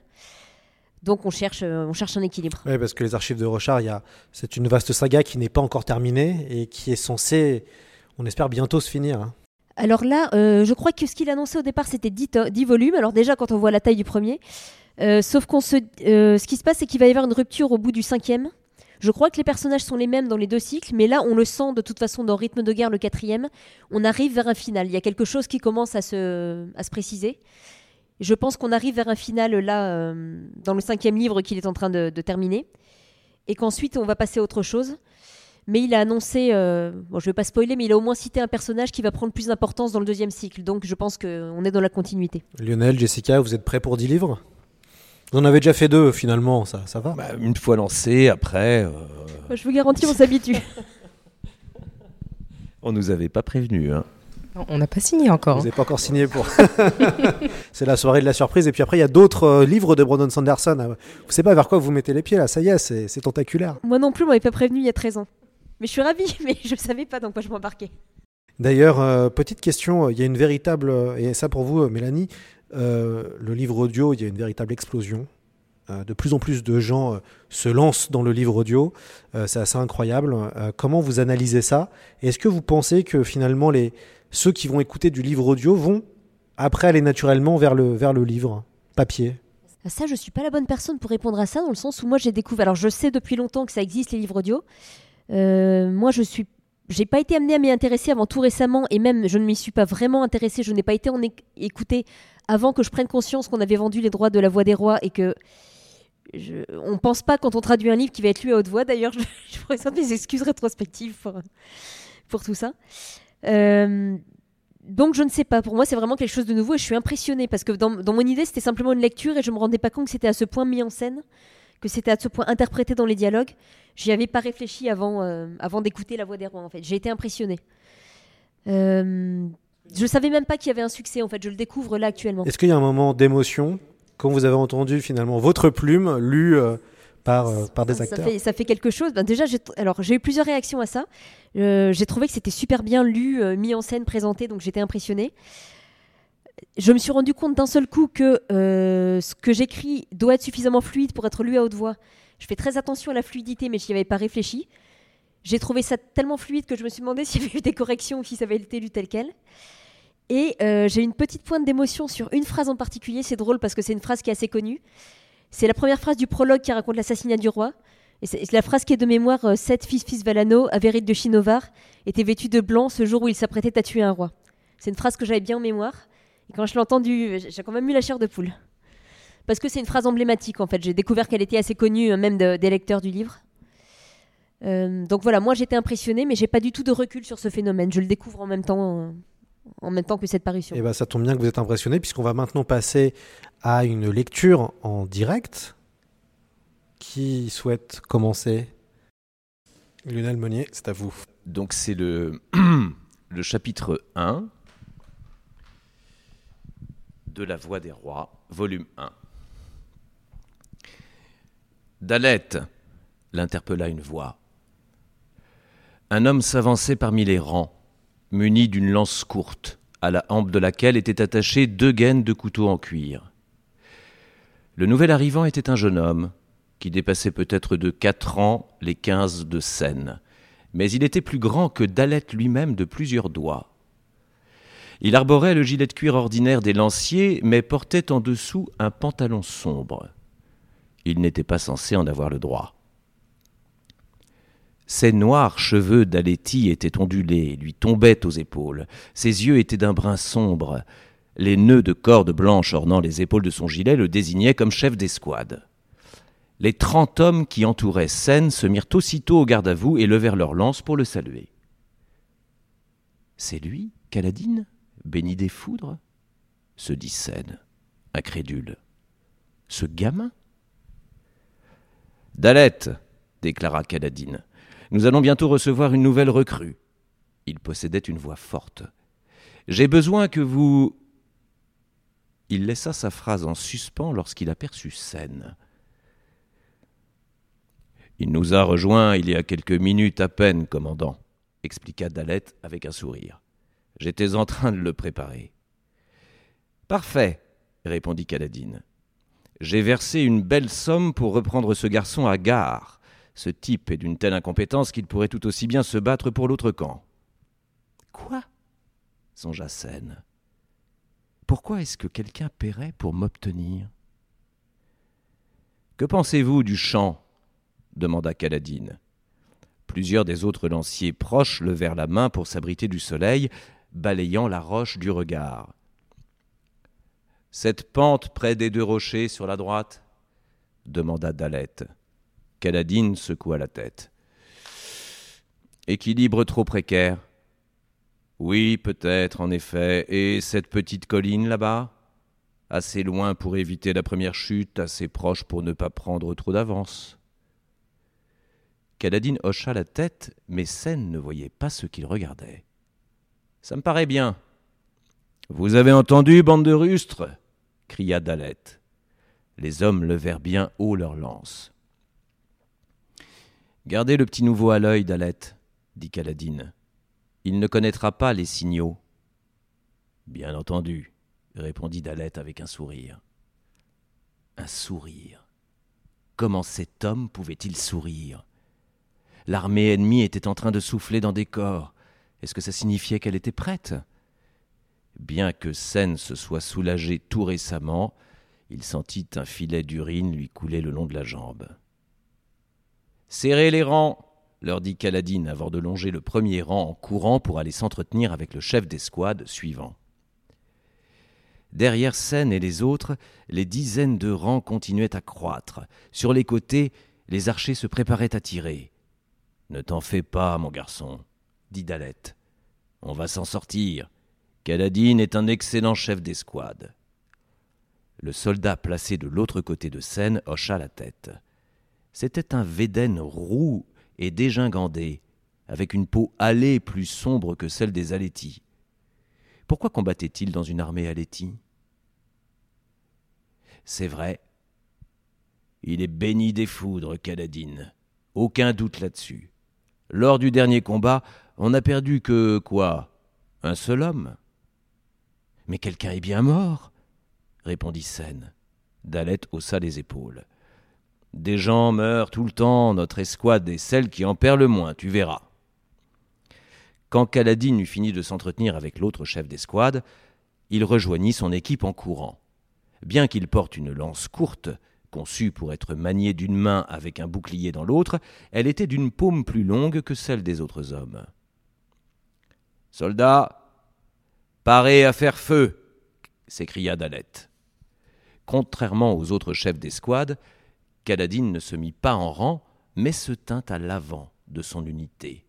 Speaker 2: Donc on cherche, euh, on cherche un équilibre.
Speaker 1: Oui, parce que les archives de Rochard, il y a, c'est une vaste saga qui n'est pas encore terminée et qui est censée, on espère bientôt se finir. hein.
Speaker 2: Alors là, je crois que ce qu'il annonçait au départ, c'était 10, to- 10 volumes. Alors déjà, quand on voit la taille du premier, sauf qu'on se, ce qui se passe, c'est qu'il va y avoir une rupture au bout du cinquième. Je crois que les personnages sont les mêmes dans les deux cycles, mais là, on le sent de toute façon dans Rythme de guerre, le quatrième. On arrive vers un final. Il y a quelque chose qui commence à se, préciser. Je pense qu'on arrive vers un final là, euh, dans le cinquième livre qu'il est en train de, terminer, et qu'ensuite on va passer à autre chose. Mais il a annoncé, euh, je ne vais pas spoiler, mais il a au moins cité un personnage qui va prendre plus d'importance dans le deuxième cycle. Donc je pense qu'on est dans la continuité.
Speaker 1: Lionel, Jessica, vous êtes prêts pour 10 livres? Vous en avez déjà fait deux finalement, ça, ça va
Speaker 3: Bah, une fois lancé, après, euh,
Speaker 2: Je vous garantis, on s'habitue.
Speaker 3: on nous avait pas prévenu. Hein.
Speaker 4: On n'a pas signé encore.
Speaker 1: Vous
Speaker 4: hein.
Speaker 1: n'avez pas encore signé pour. c'est la soirée de la surprise. Et puis après, il y a d'autres euh, livres de Brandon Sanderson. Ah, Vous ne savez pas vers quoi vous mettez les pieds là. Ça y est, c'est c'est tentaculaire.
Speaker 2: Moi non plus, on m'avait pas prévenu il y a 13 ans. Mais je suis ravie, mais je ne savais pas dans quoi je m'embarquais.
Speaker 1: D'ailleurs, euh, petite question, il y a une véritable, et ça pour vous, Mélanie, le livre audio, il y a une véritable explosion. Euh, de plus en plus de gens euh, se lancent dans le livre audio. Euh, c'est assez incroyable. Euh, comment vous analysez ça? Est-ce que vous pensez que finalement, les, ceux qui vont écouter du livre audio vont après aller naturellement vers le, vers le livre papier?
Speaker 2: Ça, je suis pas la bonne personne pour répondre à ça, dans le sens où moi j'ai découvert. Alors je sais depuis longtemps que ça existe les livres audio. Euh, moi je suis. Pas été amenée à m'y intéresser avant tout récemment, et même je ne m'y suis pas vraiment intéressée. Je n'ai pas été en éc- écoutée avant que je prenne conscience qu'on avait vendu les droits de La Voix des Rois et que. Je, on pense pas quand on traduit un livre qui va être lu à haute voix. D'ailleurs, je, je présente mes excuses rétrospectives pour, tout ça. Euh, donc je ne sais pas, pour moi c'est vraiment quelque chose de nouveau et je suis impressionnée parce que dans, mon idée c'était simplement une lecture et je me rendais pas compte que c'était à ce point mis en scène, que c'était à ce point interprété dans les dialogues. J'y avais pas réfléchi avant, euh, avant d'écouter La Voix des Rois en fait. J'ai été impressionnée. Euh, je savais même pas qu'il y avait un succès en fait, je le découvre là actuellement.
Speaker 1: Est-ce qu'il y a un moment d'émotion quand vous avez entendu finalement votre plume lue euh, par, euh, par des
Speaker 2: ça
Speaker 1: acteurs
Speaker 2: fait, ça fait quelque chose. Ben déjà, j'ai t- alors j'ai eu plusieurs réactions à ça. Euh, j'ai trouvé que c'était super bien lu, mis en scène, présenté, donc j'étais impressionnée. Je me suis rendu compte d'un seul coup que ce que j'écris doit être suffisamment fluide pour être lu à haute voix. Je fais très attention à la fluidité, mais je n'y avais pas réfléchi. J'ai trouvé ça tellement fluide que je me suis demandé s'il y avait eu des corrections ou si ça avait été lu tel quel. Et euh, j'ai une petite pointe d'émotion sur une phrase en particulier. C'est drôle parce que c'est une phrase qui est assez connue. C'est la première phrase du prologue qui raconte l'assassinat du roi. Et c'est la phrase qui est de mémoire euh, fils fils Valano, Avérite de Chinovar, était vêtu de blanc ce jour où il s'apprêtait à tuer un roi. C'est une phrase que j'avais bien en mémoire. Et quand je l'ai entendue, j'ai j'ai quand même eu la chair de poule. Parce que c'est une phrase emblématique, en fait. J'ai découvert qu'elle était assez connue, euh, même de- des lecteurs du livre. Euh, donc voilà, moi j'étais impressionnée, mais j'ai pas du tout de recul sur ce phénomène. Je le découvre en même temps, euh, en même temps que cette parution.
Speaker 1: Eh ben, ça tombe bien que vous êtes impressionné, puisqu'on va maintenant passer à une lecture en direct. Qui souhaite commencer? Lionel Monnier, c'est à vous.
Speaker 3: Donc c'est le, le chapitre 1 de La Voix des Rois, volume 1. Dalette, l'interpella une voix. Un homme s'avançait parmi les rangs, muni d'une lance courte, à la hampe de laquelle étaient attachées deux gaines de couteau en cuir. Le nouvel arrivant était un jeune homme, qui dépassait peut-être de quatre ans les quinze de Seine, mais il était plus grand que Dalette lui-même de plusieurs doigts. Il arborait le gilet de cuir ordinaire des lanciers, mais portait en dessous un pantalon sombre. Il n'était pas censé en avoir le droit. Ses noirs cheveux d'Aletti étaient ondulés, lui tombaient aux épaules. Ses yeux étaient d'un brun sombre. Les nœuds de cordes blanches ornant les épaules de son gilet le désignaient comme chef d'escouade. Les trente hommes qui entouraient Seine se mirent aussitôt au garde à vous et levèrent leurs lances pour le saluer. C'est lui, Caladine, béni des foudres? se dit Seine, incrédule. Ce gamin Dalette, déclara Caladine, nous allons bientôt recevoir une nouvelle recrue. Il possédait une voix forte. J'ai besoin que vous. Il laissa sa phrase en suspens lorsqu'il aperçut Seine. Il nous a rejoints il y a quelques minutes à peine, commandant, expliqua Dalette avec un sourire. J'étais en train de le préparer. Parfait, répondit Caladine. J'ai versé une belle somme pour reprendre ce garçon à gare. Ce type est d'une telle incompétence qu'il pourrait tout aussi bien se battre pour l'autre camp. Quoi? Songea Seine. Pourquoi est-ce que quelqu'un paierait pour m'obtenir? Que pensez-vous du chant demanda Caladine. Plusieurs des autres lanciers proches levèrent la main pour s'abriter du soleil, balayant la roche du regard. Cette pente près des deux rochers sur la droite? demanda Dalette. Caladine secoua la tête. Équilibre trop précaire. Oui, peut-être, en effet. Et cette petite colline là-bas? Assez loin pour éviter la première chute, assez proche pour ne pas prendre trop d'avance. Caladine hocha la tête, mais Seine ne voyait pas ce qu'il regardait. Ça me paraît bien. Vous avez entendu, bande de rustres? cria Dalette. Les hommes levèrent bien haut leurs lances. Gardez le petit nouveau à l'œil, Dalette, dit Caladine. Il ne connaîtra pas les signaux. Bien entendu, répondit Dalette avec un sourire. Un sourire. Comment cet homme pouvait-il sourire? L'armée ennemie était en train de souffler dans des corps. Est-ce que ça signifiait qu'elle était prête? Bien que Seine se soit soulagé tout récemment, il sentit un filet d'urine lui couler le long de la jambe. Serrez les rangs leur dit Caladine avant de longer le premier rang en courant pour aller s'entretenir avec le chef d'escouade suivant. Derrière Seine et les autres, les dizaines de rangs continuaient à croître. Sur les côtés, les archers se préparaient à tirer. Ne t'en fais pas, mon garçon, dit Dalette. On va s'en sortir. Caladine est un excellent chef d'escouade. Le soldat placé de l'autre côté de Seine hocha la tête. C'était un Védène roux et dégingandé, avec une peau hâlée plus sombre que celle des Alétis. Pourquoi combattait-il dans une armée Aléti C'est vrai. Il est béni des foudres, Caladine. Aucun doute là-dessus. Lors du dernier combat, on n'a perdu que quoi Un seul homme? Mais quelqu'un est bien mort, répondit Seine. Dalette haussa les épaules. Des gens meurent tout le temps, notre escouade est celle qui en perd le moins, tu verras. Quand Caladine eut fini de s'entretenir avec l'autre chef d'escouade, il rejoignit son équipe en courant. Bien qu'il porte une lance courte, conçue pour être maniée d'une main avec un bouclier dans l'autre, elle était d'une paume plus longue que celle des autres hommes. Soldats, Parez à faire feu s'écria Dalette. Contrairement aux autres chefs d'escouade, Caladine ne se mit pas en rang, mais se tint à l'avant de son unité.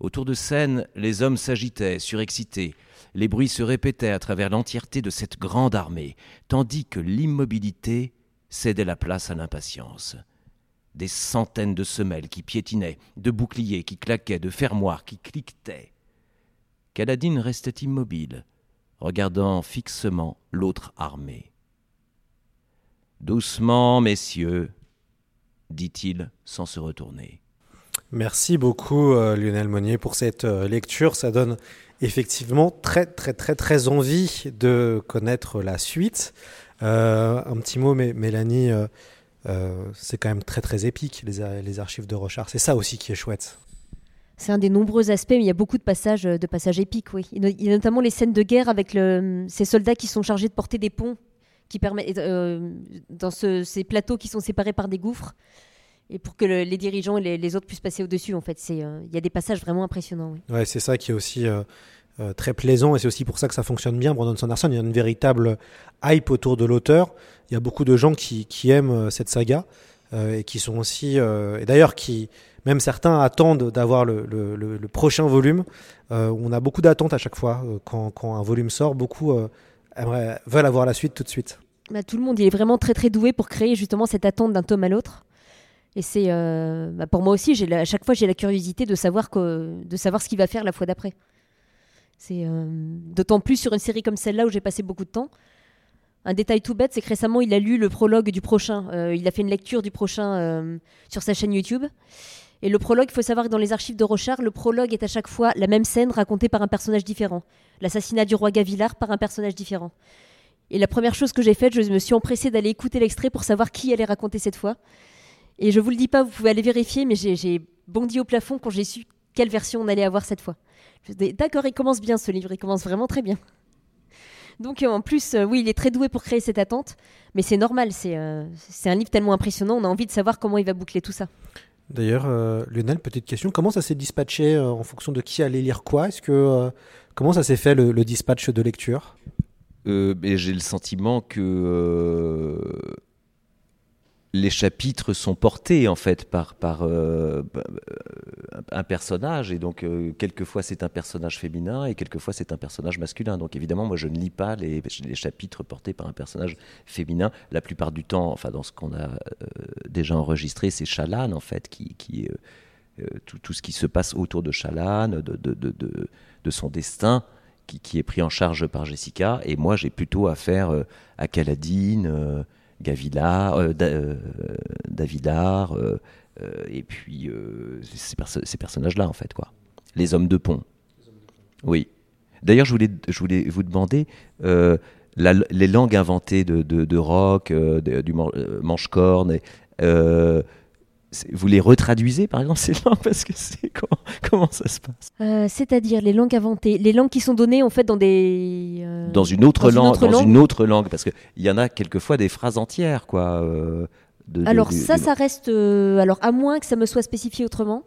Speaker 3: Autour de Seine, les hommes s'agitaient, surexcités. Les bruits se répétaient à travers l'entièreté de cette grande armée, tandis que l'immobilité cédait la place à l'impatience. Des centaines de semelles qui piétinaient, de boucliers qui claquaient, de fermoirs qui cliquetaient. Caladine restait immobile, regardant fixement l'autre armée. Doucement, messieurs, dit-il sans se retourner.
Speaker 1: Merci beaucoup euh, Lionel Monnier pour cette euh, lecture. Ça donne effectivement très très très très envie de connaître la suite. Euh, un petit mot, Mélanie, c'est quand même très très épique les, les archives de Rochard. C'est ça aussi qui est chouette.
Speaker 2: C'est un des nombreux aspects, mais il y a beaucoup de passages, de passages épiques, oui. Il y a notamment les scènes de guerre avec le, ces soldats qui sont chargés de porter des ponts, qui permettent, dans ces plateaux qui sont séparés par des gouffres et pour que les dirigeants et les, autres puissent passer au-dessus. En fait, euh, il y a des passages vraiment impressionnants. Oui.
Speaker 1: Ouais, c'est ça qui est aussi euh, euh, très plaisant et c'est aussi pour ça que ça fonctionne bien. Brandon Sanderson, il y a une véritable hype autour de l'auteur. Il y a beaucoup de gens qui, aiment cette saga et qui sont aussi et d'ailleurs qui même certains attendent d'avoir le, prochain volume. on a beaucoup d'attentes à chaque fois quand, quand, un volume sort. Beaucoup veulent avoir la suite tout de suite.
Speaker 2: Bah, tout le monde il est vraiment très très doué pour créer justement cette attente d'un tome à l'autre. Et c'est euh, bah, pour moi aussi, à chaque fois j'ai la curiosité de savoir de savoir ce qu'il va faire la fois d'après. C'est euh, d'autant plus sur une série comme celle-là où j'ai passé beaucoup de temps. Un détail tout bête, c'est que récemment il a lu le prologue du prochain. Euh, il a fait une lecture du prochain sur sa chaîne YouTube. Et le prologue, il faut savoir que dans les archives de Rochard, le prologue est à chaque fois la même scène racontée par un personnage différent. L'assassinat du roi Gavillard par un personnage différent. Et la première chose que j'ai faite, je me suis empressée d'aller écouter l'extrait pour savoir qui allait raconter cette fois. Et je vous le dis pas, vous pouvez aller vérifier, mais j'ai bondi au plafond quand j'ai su quelle version on allait avoir cette fois. D'accord, il commence bien ce livre, il commence vraiment très bien. Donc en plus, euh, oui, il est très doué pour créer cette attente, mais c'est normal, c'est euh, un livre tellement impressionnant, on a envie de savoir comment il va boucler tout ça.
Speaker 1: D'ailleurs, euh, Lionel, petite question, comment ça s'est dispatché en fonction de qui allait lire quoi? Est-ce que comment ça s'est fait le, le, dispatch de lecture?
Speaker 3: J'ai le sentiment que les chapitres sont portés en fait par, par euh, un personnage et donc euh, quelquefois c'est un personnage féminin et quelquefois c'est un personnage masculin. Donc évidemment moi je ne lis pas les, chapitres portés par un personnage féminin. La plupart du temps, enfin dans ce qu'on a euh, déjà enregistré, c'est Chalan en fait qui, qui tout, tout, ce qui se passe autour de Chalan, de, de, de, de, son destin. Qui, qui, est pris en charge par Jessica et moi j'ai plutôt affaire à Caladine Gavila, euh, euh, Davidar, euh, et puis ces, personnages-là, en fait, quoi. Les hommes de pont. Oui. D'ailleurs, je voulais, vous demander, les langues inventées de, rock, du manche-corne, vous les retraduisez par exemple ces langues parce que c'est comment, comment, ça se passe?
Speaker 2: Euh, C'est-à-dire les langues inventées, les langues qui sont données en fait dans des
Speaker 3: euh, dans une autre langue, dans une autre langue parce qu'il y en a quelquefois des phrases entières quoi. Euh,
Speaker 2: alors ça, ça reste alors à moins que ça me soit spécifié autrement.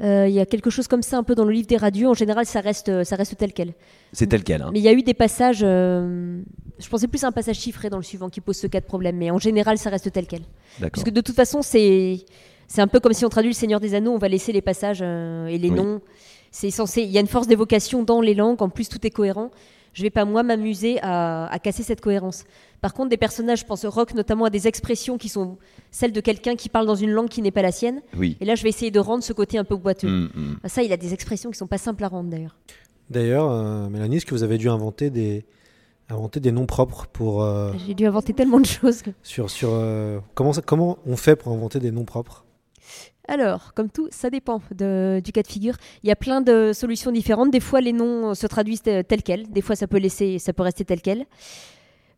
Speaker 2: Il y a quelque chose comme ça un peu dans le livre des radios. En général, ça reste, ça reste tel quel.
Speaker 3: C'est tel quel. Hein.
Speaker 2: Mais il y a eu des passages. je pensais plus à un passage chiffré dans le suivant qui pose ce cas de problème, mais en général, ça reste tel quel. Parce que de toute façon, c'est c'est un peu comme si on traduit le Seigneur des Anneaux, on va laisser les passages euh, et les noms. C'est censé. Il y a une force d'évocation dans les langues. En plus, tout est cohérent. Je vais pas moi m'amuser à, casser cette cohérence. Par contre, des personnages, je pense rock notamment à des expressions qui sont celles de quelqu'un qui parle dans une langue qui n'est pas la sienne.
Speaker 3: Oui.
Speaker 2: Et là, je vais essayer de rendre ce côté un peu boiteux. Mm, mm. Ça, il a des expressions qui sont pas simples à rendre d'ailleurs.
Speaker 1: D'ailleurs, euh, Mélanie, est-ce que vous avez dû inventer des, inventer des noms propres pour. Euh,
Speaker 2: J'ai dû inventer tellement de choses.
Speaker 1: Sur, sur comment, comment on fait pour inventer des noms propres?
Speaker 2: Alors, comme tout, ça dépend du cas de figure. Il y a plein de solutions différentes. Des fois, les noms se traduisent tels quels. Des fois, ça peut, laisser, ça peut rester tel quel.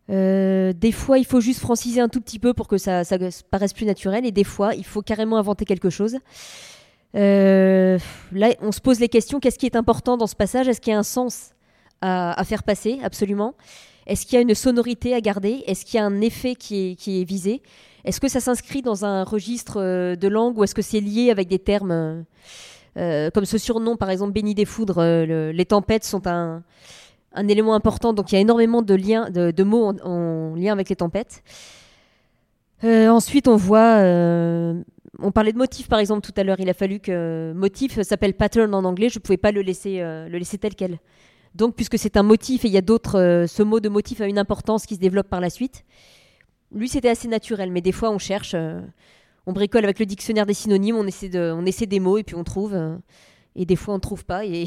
Speaker 2: Euh, des fois, il faut juste franciser un tout petit peu pour que ça, paraisse plus naturel. Et des fois, il faut carrément inventer quelque chose. Euh, là, on se pose les questions. Qu'est-ce qui est important dans ce passage? Est-ce qu'il y a un sens à, faire passer? Absolument. Est-ce qu'il y a une sonorité à garder? Est-ce qu'il y a un effet qui est visé? Est-ce que ça s'inscrit dans un registre euh, de langue ou est-ce que c'est lié avec des termes euh, euh, comme ce surnom, par exemple, Béni des foudres Les tempêtes sont un, élément important, donc il y a énormément de, liens, de, mots en, lien avec les tempêtes. ensuite, on voit, on parlait de motif par exemple tout à l'heure. Il a fallu que motif s'appelle pattern en anglais. Je ne pouvais pas le laisser, le laisser tel quel. Donc, puisque c'est un motif et il y a d'autres, ce mot de motif a une importance qui se développe par la suite. Lui, c'était assez naturel, mais des fois, on cherche, euh, on bricole avec le dictionnaire des synonymes, on essaie, de, on essaie des mots et puis on trouve. Euh, et des fois, on ne trouve pas. Et,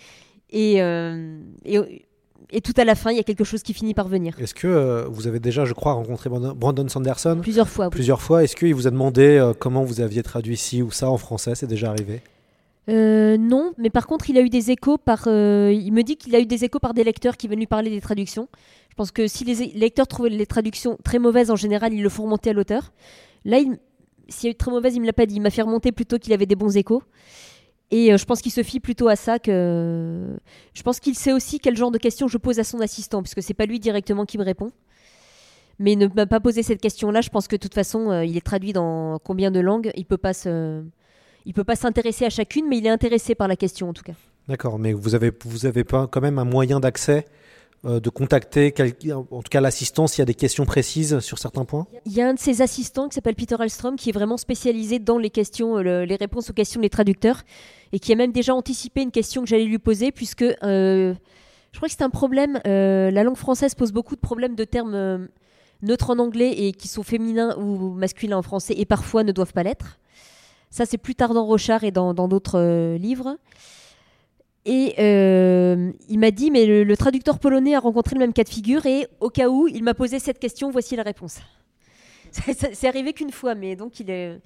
Speaker 2: et, euh, et tout à la fin, il y a quelque chose qui finit par venir.
Speaker 1: Est-ce que vous avez déjà, je crois, rencontré Brandon- Sanderson?
Speaker 2: Plusieurs fois. oui.
Speaker 1: Plusieurs fois. Est-ce qu'il vous a demandé comment vous aviez traduit ci ou ça en français? C'est déjà arrivé?
Speaker 2: Euh, non, mais par contre, il a eu des échos par. euh, il me dit qu'il a eu des échos par des lecteurs qui viennent lui parler des traductions. Je pense que si les lecteurs trouvaient les traductions très mauvaises en général, ils le font remonter à l'auteur. Là, il, s'il y a eu très mauvaise, il me l'a pas dit. Il m'a fait remonter plutôt qu'il avait des bons échos. Et euh, je pense qu'il se fie plutôt à ça que. Je pense qu'il sait aussi quel genre de questions je pose à son assistant, puisque c'est pas lui directement qui me répond. Mais il ne m'a pas posé cette question-là. Je pense que de toute façon, euh, il est traduit dans combien de langues Il peut pas se. Il peut pas s'intéresser à chacune, mais il est intéressé par la question en tout cas.
Speaker 1: D'accord, mais vous avez, vous avez pas quand même un moyen d'accès, euh, de contacter, quelqu'un- en tout cas l'assistant, s'il y a des questions précises sur certains points?
Speaker 2: Il y a un de ses assistants qui s'appelle Peter Alstrom qui est vraiment spécialisé dans les questions, euh, le- les réponses aux questions des traducteurs et qui a même déjà anticipé une question que j'allais lui poser puisque euh, je crois que c'est un problème. euh, la langue française pose beaucoup de problèmes de termes neutres en anglais et qui sont féminins ou masculins en français et parfois ne doivent pas l'être. Ça, c'est plus tard dans Rochard et dans d'autres euh, livres. Et euh, il m'a dit, mais le, traducteur polonais a rencontré le même cas de figure et au cas où, il m'a posé cette question, voici la réponse. C'est arrivé qu'une fois, mais donc il, euh,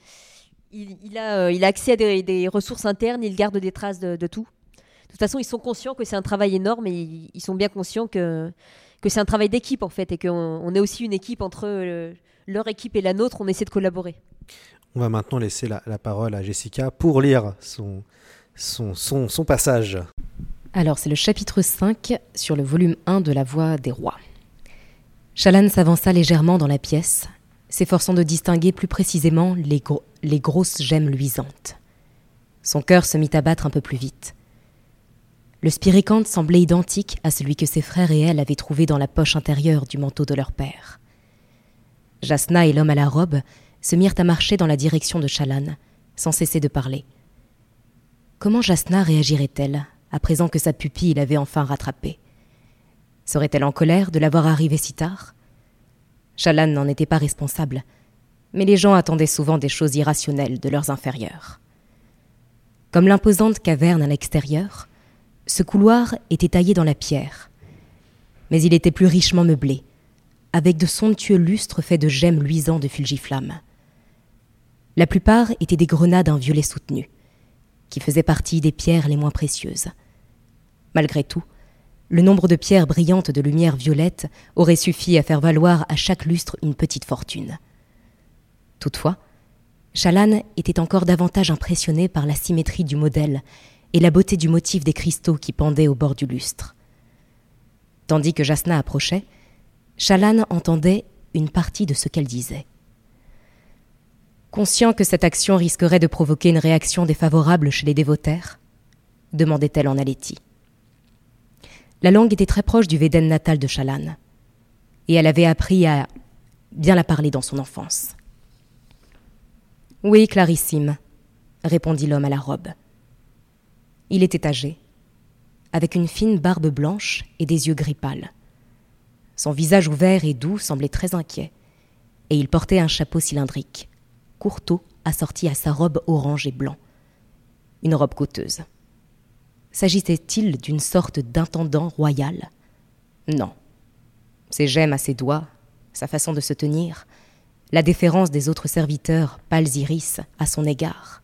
Speaker 2: a accès à des, ressources internes, il garde des traces de, tout. De toute façon, ils sont conscients que c'est un travail énorme et ils, sont bien conscients que, c'est un travail d'équipe en fait et qu'on on est aussi une équipe entre leur équipe et la nôtre, on essaie de collaborer.
Speaker 1: On va maintenant laisser la, parole à Jessica pour lire son, passage.
Speaker 4: Alors, c'est le chapitre 5 sur le volume 1 de La Voix des Rois. Chalan s'avança légèrement dans la pièce, s'efforçant de distinguer plus précisément les, les grosses gemmes luisantes. Son cœur se mit à battre un peu plus vite. Le spiricante semblait identique à celui que ses frères et elle avaient trouvé dans la poche intérieure du manteau de leur père. Jasna et l'homme à la robe se mirent à marcher dans la direction de Chalan, sans cesser de parler. Comment Jasna réagirait-elle à présent que sa pupille l'avait enfin rattrapée? Serait-elle en colère de l'avoir arrivé si tard? Chalan n'en était pas responsable, mais les gens attendaient souvent des choses irrationnelles de leurs inférieurs. Comme l'imposante caverne à l'extérieur, ce couloir était taillé dans la pierre, mais il était plus richement meublé, avec de somptueux lustres faits de gemmes luisants de fulgiflamme. La plupart étaient des grenades en violet soutenu qui faisait partie des pierres les moins précieuses. Malgré tout, le nombre de pierres brillantes de lumière violette aurait suffi à faire valoir à chaque lustre une petite fortune. Toutefois, Chalan était encore davantage impressionné par la symétrie du modèle et la beauté du motif des cristaux qui pendaient au bord du lustre. Tandis que Jasna approchait, Chalan entendait une partie de ce qu'elle disait. Conscient que cette action risquerait de provoquer une réaction défavorable chez les dévotaires, demandait-elle en Aletti. La langue était très proche du Véden natal de Chalan, et elle avait appris à bien la parler dans son enfance. Oui, Clarissime, répondit l'homme à la robe. Il était âgé, avec une fine barbe blanche et des yeux gris pâles. Son visage ouvert et doux semblait très inquiet, et il portait un chapeau cylindrique, courteau assorti à sa robe orange et blanc. Une robe coûteuse. S'agissait-il d'une sorte d'intendant royal? Non. Ses gemmes à ses doigts, sa façon de se tenir, la déférence des autres serviteurs, pâles iris, à son égard.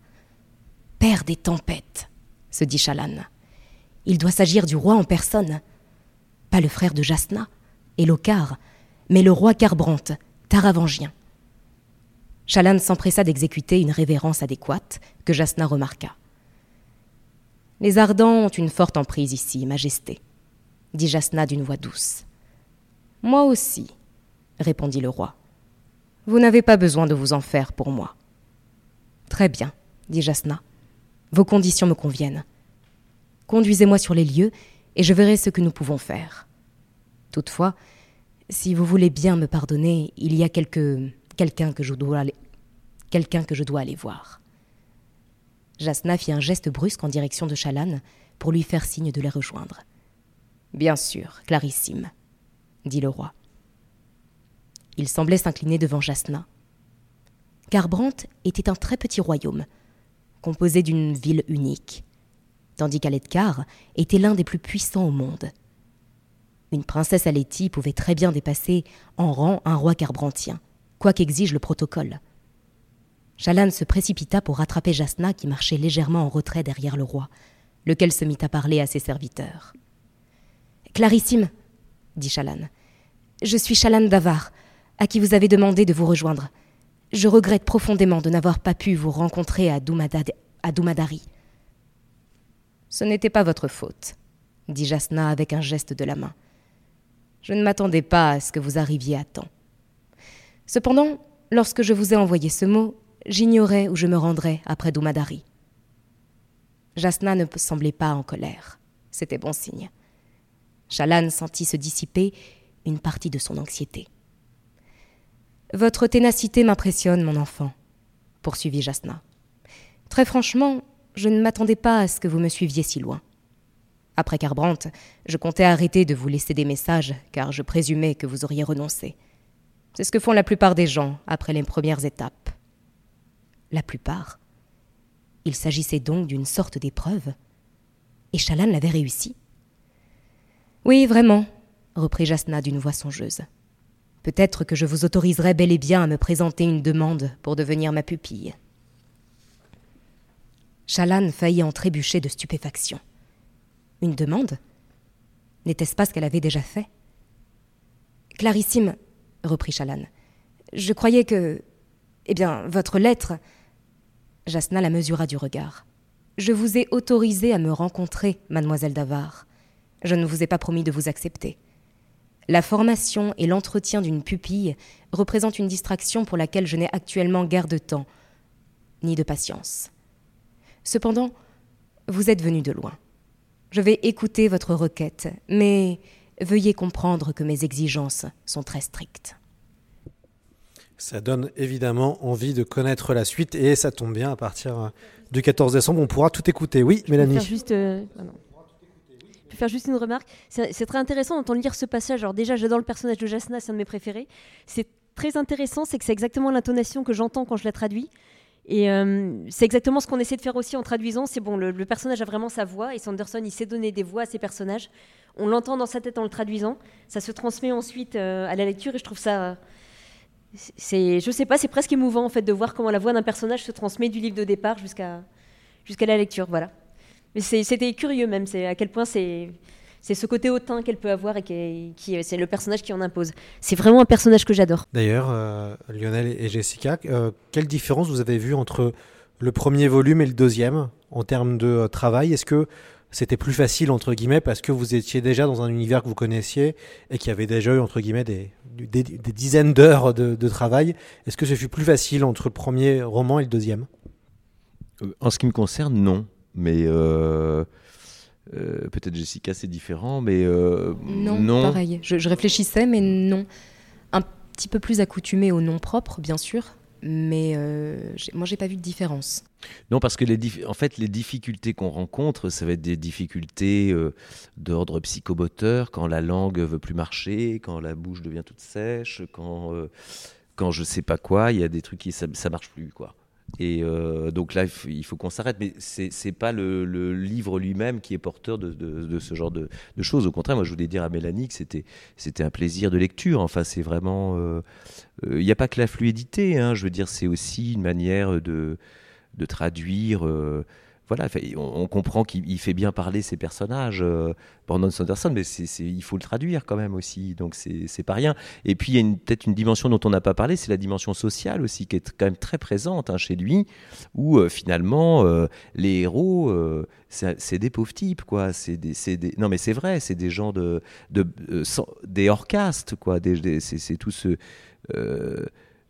Speaker 4: Père des tempêtes, se dit Chalan. Il doit s'agir du roi en personne. Pas le frère de Jasna, Elokar, mais le roi Carbrante, taravangien. Chalan s'empressa d'exécuter une révérence adéquate que Jasna remarqua. Les Ardents ont une forte emprise ici, Majesté, dit Jasna d'une voix douce. Moi aussi, répondit le roi. Vous n'avez pas besoin de vous en faire pour moi. Très bien, dit Jasna. Vos conditions me conviennent. Conduisez-moi sur les lieux et je verrai ce que nous pouvons faire. Toutefois, si vous voulez bien me pardonner, il y a quelque quelqu'un que je dois aller voir. Jasna fit un geste brusque en direction de Chalan pour lui faire signe de les rejoindre. Bien sûr, Clarissime, dit le roi. Il semblait s'incliner devant Jasna. Carbrante était un très petit royaume, composé d'une ville unique, tandis qu'Aledkar était l'un des plus puissants au monde. Une princesse Aletti pouvait très bien dépasser en rang un roi carbrantien, quoi qu'exige le protocole. Chalan se précipita pour rattraper Jasna qui marchait légèrement en retrait derrière le roi, lequel se mit à parler à ses serviteurs. Clarissime, dit Chalan, je suis Chalan Davar, à qui vous avez demandé de vous rejoindre. Je regrette profondément de n'avoir pas pu vous rencontrer à, à Doumadari. Ce n'était pas votre faute, dit Jasna avec un geste de la main. Je ne m'attendais pas à ce que vous arriviez à temps. Cependant, lorsque je vous ai envoyé ce mot, j'ignorais où je me rendrais après Doumadari. Jasna ne semblait pas en colère. C'était bon signe. Chalan sentit se dissiper une partie de son anxiété. Votre ténacité m'impressionne, mon enfant, poursuivit Jasna. Très franchement, je ne m'attendais pas à ce que vous me suiviez si loin. Après Carbrandt, je comptais arrêter de vous laisser des messages, car je présumais que vous auriez renoncé. C'est ce que font la plupart des gens après les premières étapes. La plupart Il s'agissait donc d'une sorte d'épreuve. Et Chalan l'avait réussi. Oui, vraiment, reprit Jasna d'une voix songeuse. Peut-être que je vous autoriserai bel et bien à me présenter une demande pour devenir ma pupille. Chalan faillit en trébucher de stupéfaction. Une demande? N'était-ce pas ce qu'elle avait déjà fait? Clarissime, reprit Chalan, je croyais que. Eh bien, votre lettre. Jasna la mesura du regard. Je vous ai autorisé à me rencontrer, mademoiselle Davard. Je ne vous ai pas promis de vous accepter. La formation et l'entretien d'une pupille représentent une distraction pour laquelle je n'ai actuellement guère de temps, ni de patience. Cependant, vous êtes venu de loin. Je vais écouter votre requête, mais veuillez comprendre que mes exigences sont très strictes.
Speaker 1: Ça donne évidemment envie de connaître la suite et ça tombe bien à partir euh, du 14 décembre, on pourra tout écouter. Oui, Mélanie.
Speaker 2: Faire juste, euh, ah Je peux faire juste une remarque. C'est très intéressant d'entendre lire ce passage. Alors déjà, j'adore le personnage de Jasna, c'est un de mes préférés. C'est très intéressant, c'est que c'est exactement l'intonation que j'entends quand je la traduis. Et euh, c'est exactement ce qu'on essaie de faire aussi en traduisant. C'est bon, le, personnage a vraiment sa voix et Sanderson, il sait donner des voix à ses personnages. On l'entend dans sa tête en le traduisant. Ça se transmet ensuite euh, à la lecture et je trouve ça. C'est, je sais pas, c'est presque émouvant en fait de voir comment la voix d'un personnage se transmet du livre de départ jusqu'à jusqu'à la lecture. Voilà. Mais c'était curieux même. C'est à quel point c'est c'est ce côté hautain qu'elle peut avoir et qui, c'est le personnage qui en impose. C'est vraiment un personnage que j'adore.
Speaker 1: D'ailleurs, euh, Lionel et Jessica, euh, quelle différence vous avez vue entre le premier volume et le deuxième en termes de euh, travail? Est-ce que c'était plus facile entre guillemets parce que vous étiez déjà dans un univers que vous connaissiez et qui avait déjà eu entre guillemets des, des, dizaines d'heures de, travail? Est-ce que ce fut plus facile entre le premier roman et le deuxième?
Speaker 3: En ce qui me concerne, non. Mais euh, peut-être Jessica, c'est différent, mais euh,
Speaker 4: non, Pareil. Je, réfléchissais, mais non. Un petit peu plus accoutumé au nom propre, bien sûr, mais euh, moi, j'ai pas vu de différence.
Speaker 3: Non, parce que les en fait, les difficultés qu'on rencontre, ça va être des difficultés euh, d'ordre psychomoteur, quand la langue veut plus marcher, quand la bouche devient toute sèche, quand, quand je sais pas quoi, il y a des trucs qui ça, ça marche plus, quoi. Et euh, donc là, il faut qu'on s'arrête. Mais c'est n'est pas le, livre lui-même qui est porteur de, ce genre de, choses. Au contraire, moi, je voulais dire à Mélanie que c'était un plaisir de lecture. Enfin, c'est vraiment. Euh, euh, il n'y a pas que la fluidité. Hein. je veux dire, c'est aussi une manière de traduire voilà, on, comprend qu'il fait bien parler ses personnages, euh, Brandon Sanderson, mais il faut le traduire quand même aussi, donc c'est pas rien. Et puis il y a peut-être une dimension dont on n'a pas parlé, c'est la dimension sociale aussi, qui est quand même très présente hein, chez lui, où euh, finalement euh, les héros, c'est des pauvres types, quoi. Des, non mais c'est vrai, c'est des gens de, de, des hors caste, quoi. c'est tout ce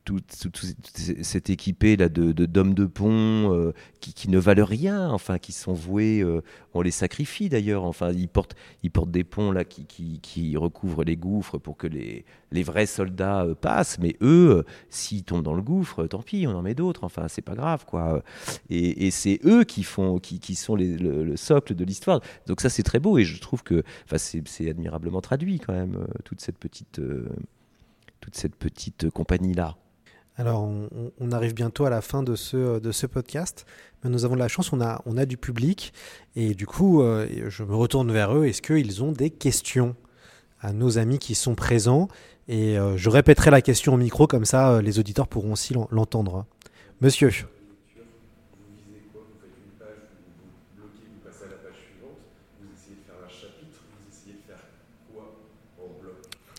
Speaker 3: tout, cet équipé là de d'hommes de, pont euh, qui, ne valent rien, enfin qui sont voués, euh, on les sacrifie d'ailleurs, enfin ils portent ils portent des ponts là qui, qui, recouvrent les gouffres pour que les, les vrais soldats euh, passent, mais eux s'ils tombent dans le gouffre, tant pis, on en met d'autres, enfin c'est pas grave quoi. Et, c'est eux qui font qui, qui sont le, socle de l'histoire. Donc ça c'est très beau et je trouve que enfin c'est admirablement traduit quand même toute cette petite toute cette petite compagnie là.
Speaker 1: Alors, on, arrive bientôt à la fin de ce, de ce podcast. Mais nous avons de la chance, on a, du public. Et du coup, euh, je me retourne vers eux. Est-ce qu'ils ont des questions à nos amis qui sont présents? Et euh, je répéterai la question au micro, comme ça euh, les auditeurs pourront aussi l'en- l'entendre. Monsieur.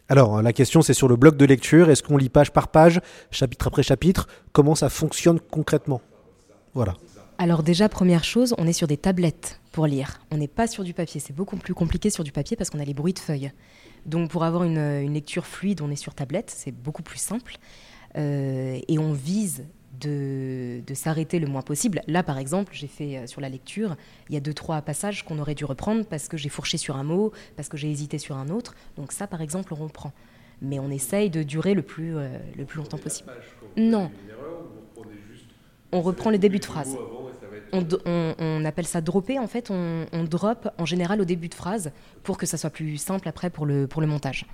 Speaker 1: Alors, la question c'est sur le bloc de lecture. Est-ce qu'on lit page par page, chapitre après chapitre? Comment ça fonctionne concrètement? Voilà.
Speaker 4: Alors déjà, première chose, on est sur des tablettes pour lire. On n'est pas sur du papier. C'est beaucoup plus compliqué sur du papier parce qu'on a les bruits de feuilles. Donc pour avoir une, lecture fluide, on est sur tablette. C'est beaucoup plus simple. Euh, et on vise de, de s'arrêter le moins possible. Là, par exemple, j'ai fait euh, sur la lecture, il y a deux, trois passages qu'on aurait dû reprendre parce que j'ai fourché sur un mot, parce que j'ai hésité sur un autre. Donc ça, par exemple, on reprend. Mais on essaye de durer le plus, euh, le plus longtemps possible. Non. On reprend le début de phrase. On- on appelle ça dropper. En fait, on, on drop en général au début de phrase pour que ça soit plus simple après pour le, pour le montage.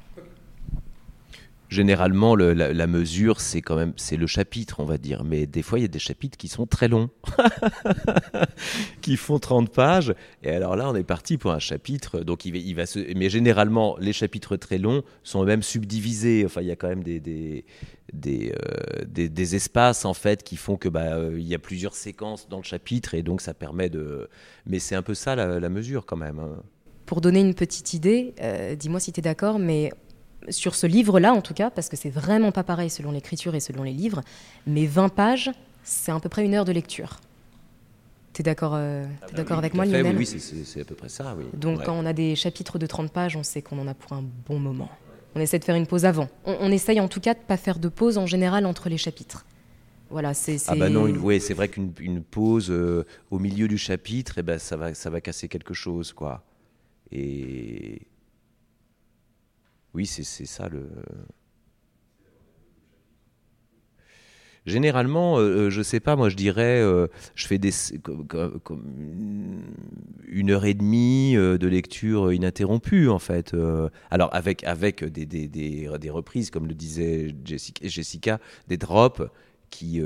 Speaker 3: Généralement, le- la, mesure, c'est quand même c'est le chapitre, on va dire. Mais des fois, il y a des chapitres qui sont très longs, qui font 30 pages. Et alors là, on est parti pour un chapitre. Donc, il il va se... Mais généralement, les chapitres très longs sont même subdivisés. Enfin, il y a quand même des, des, des, euh, des- espaces, en fait, qui font que bah, euh, y a plusieurs séquences dans le chapitre. Et donc, ça permet de... Mais c'est un peu ça, la, la mesure, quand même. hein.
Speaker 4: Pour donner une petite idée, euh, dis-moi si tu es d'accord, mais sur ce livre-là, en tout cas, parce que c'est vraiment pas pareil selon l'écriture et selon les livres, mais 20 pages, c'est à peu près une heure de lecture. Tu es d'accord euh, t'es d'accord avec moi,
Speaker 3: fait,
Speaker 4: Lionel
Speaker 3: Oui, c'est- à peu près ça, oui.
Speaker 4: Donc
Speaker 3: Ouais.
Speaker 4: quand on a des chapitres de 30 pages, on sait qu'on en a pour un bon moment. On essaie de faire une pause avant. On, on essaye en tout cas de pas faire de pause en général entre les chapitres. Voilà, c'est...
Speaker 3: Ah bah non, une, ouais, c'est vrai qu'une une pause euh, au milieu du chapitre, eh ben, ça, va, ça va casser quelque chose, quoi. Et oui, c'est ça le... Généralement, euh, euh, je sais pas, moi je dirais, euh, je fais des, comme, une heure et demie euh, de lecture ininterrompue en fait. Alors avec avec des, des, des, des reprises, comme le disait Jessica, Jessica des drops qui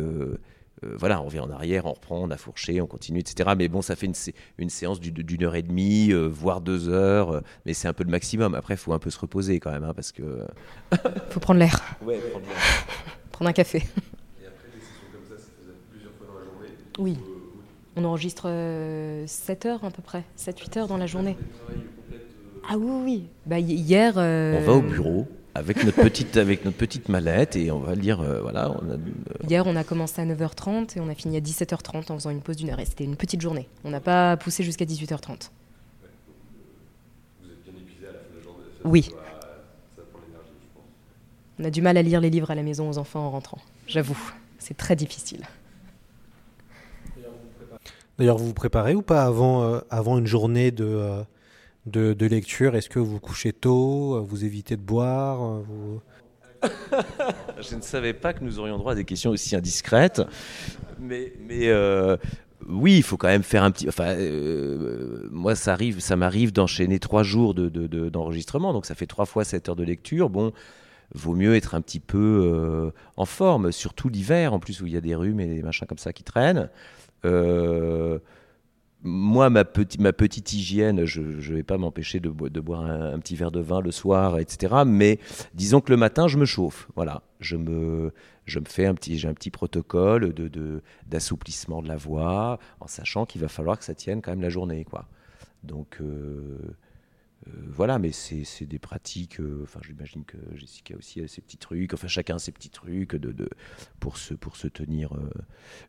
Speaker 3: euh, voilà, on revient en arrière, on reprend, on a fourché, on continue, etc. Mais bon, ça fait une, sé- une séance du- d'une heure et demie, euh, voire deux heures, euh, mais c'est un peu le maximum. Après, il faut un peu se reposer quand même, hein, parce que.
Speaker 4: Faut prendre l'air.
Speaker 3: Ouais, prendre l'air.
Speaker 4: Prendre un café. Oui. On enregistre 7 heures à peu près, 7-8 heures dans la journée. Ah oui, oui. Bah, hi- hier... euh,
Speaker 3: On va au bureau avec notre petite, avec notre petite mallette et on va lire. euh, voilà, on a, euh,
Speaker 4: Hier, on a commencé à 9h30 et on a fini à 17h30 en faisant une pause d'une heure. Et c'était une petite journée. On n'a pas poussé jusqu'à 18h30. Oui. On a du mal à lire les livres à la maison aux enfants en rentrant. J'avoue, c'est très difficile.
Speaker 1: D'ailleurs, vous vous préparez ou pas avant, euh, avant une journée de, euh, de, lecture Est-ce que vous couchez tôt euh, Vous évitez de boire euh,
Speaker 3: Je ne savais pas que nous aurions droit à des questions aussi indiscrètes. Mais, euh, oui, il faut quand même faire un petit. Enfin, moi, ça arrive, ça m'arrive d'enchaîner trois jours de, de- d'enregistrement, donc ça fait trois fois sept heures de lecture. Bon, vaut mieux être un petit peu en forme, surtout l'hiver, en plus où il y a des rhumes et des machins comme ça qui traînent. Moi, ma, petite hygiène, je ne vais pas m'empêcher de, bo- de boire un, petit verre de vin le soir, etc. Mais disons que le matin, je me chauffe. Voilà, je me, fais un petit, j'ai un petit protocole de, d'assouplissement de la voix, en sachant qu'il va falloir que ça tienne quand même la journée, quoi. Donc euh, voilà, mais c'est, des pratiques. euh, j'imagine que Jessica aussi a ses petits trucs. Enfin, chacun ses petits trucs de, pour se tenir. euh.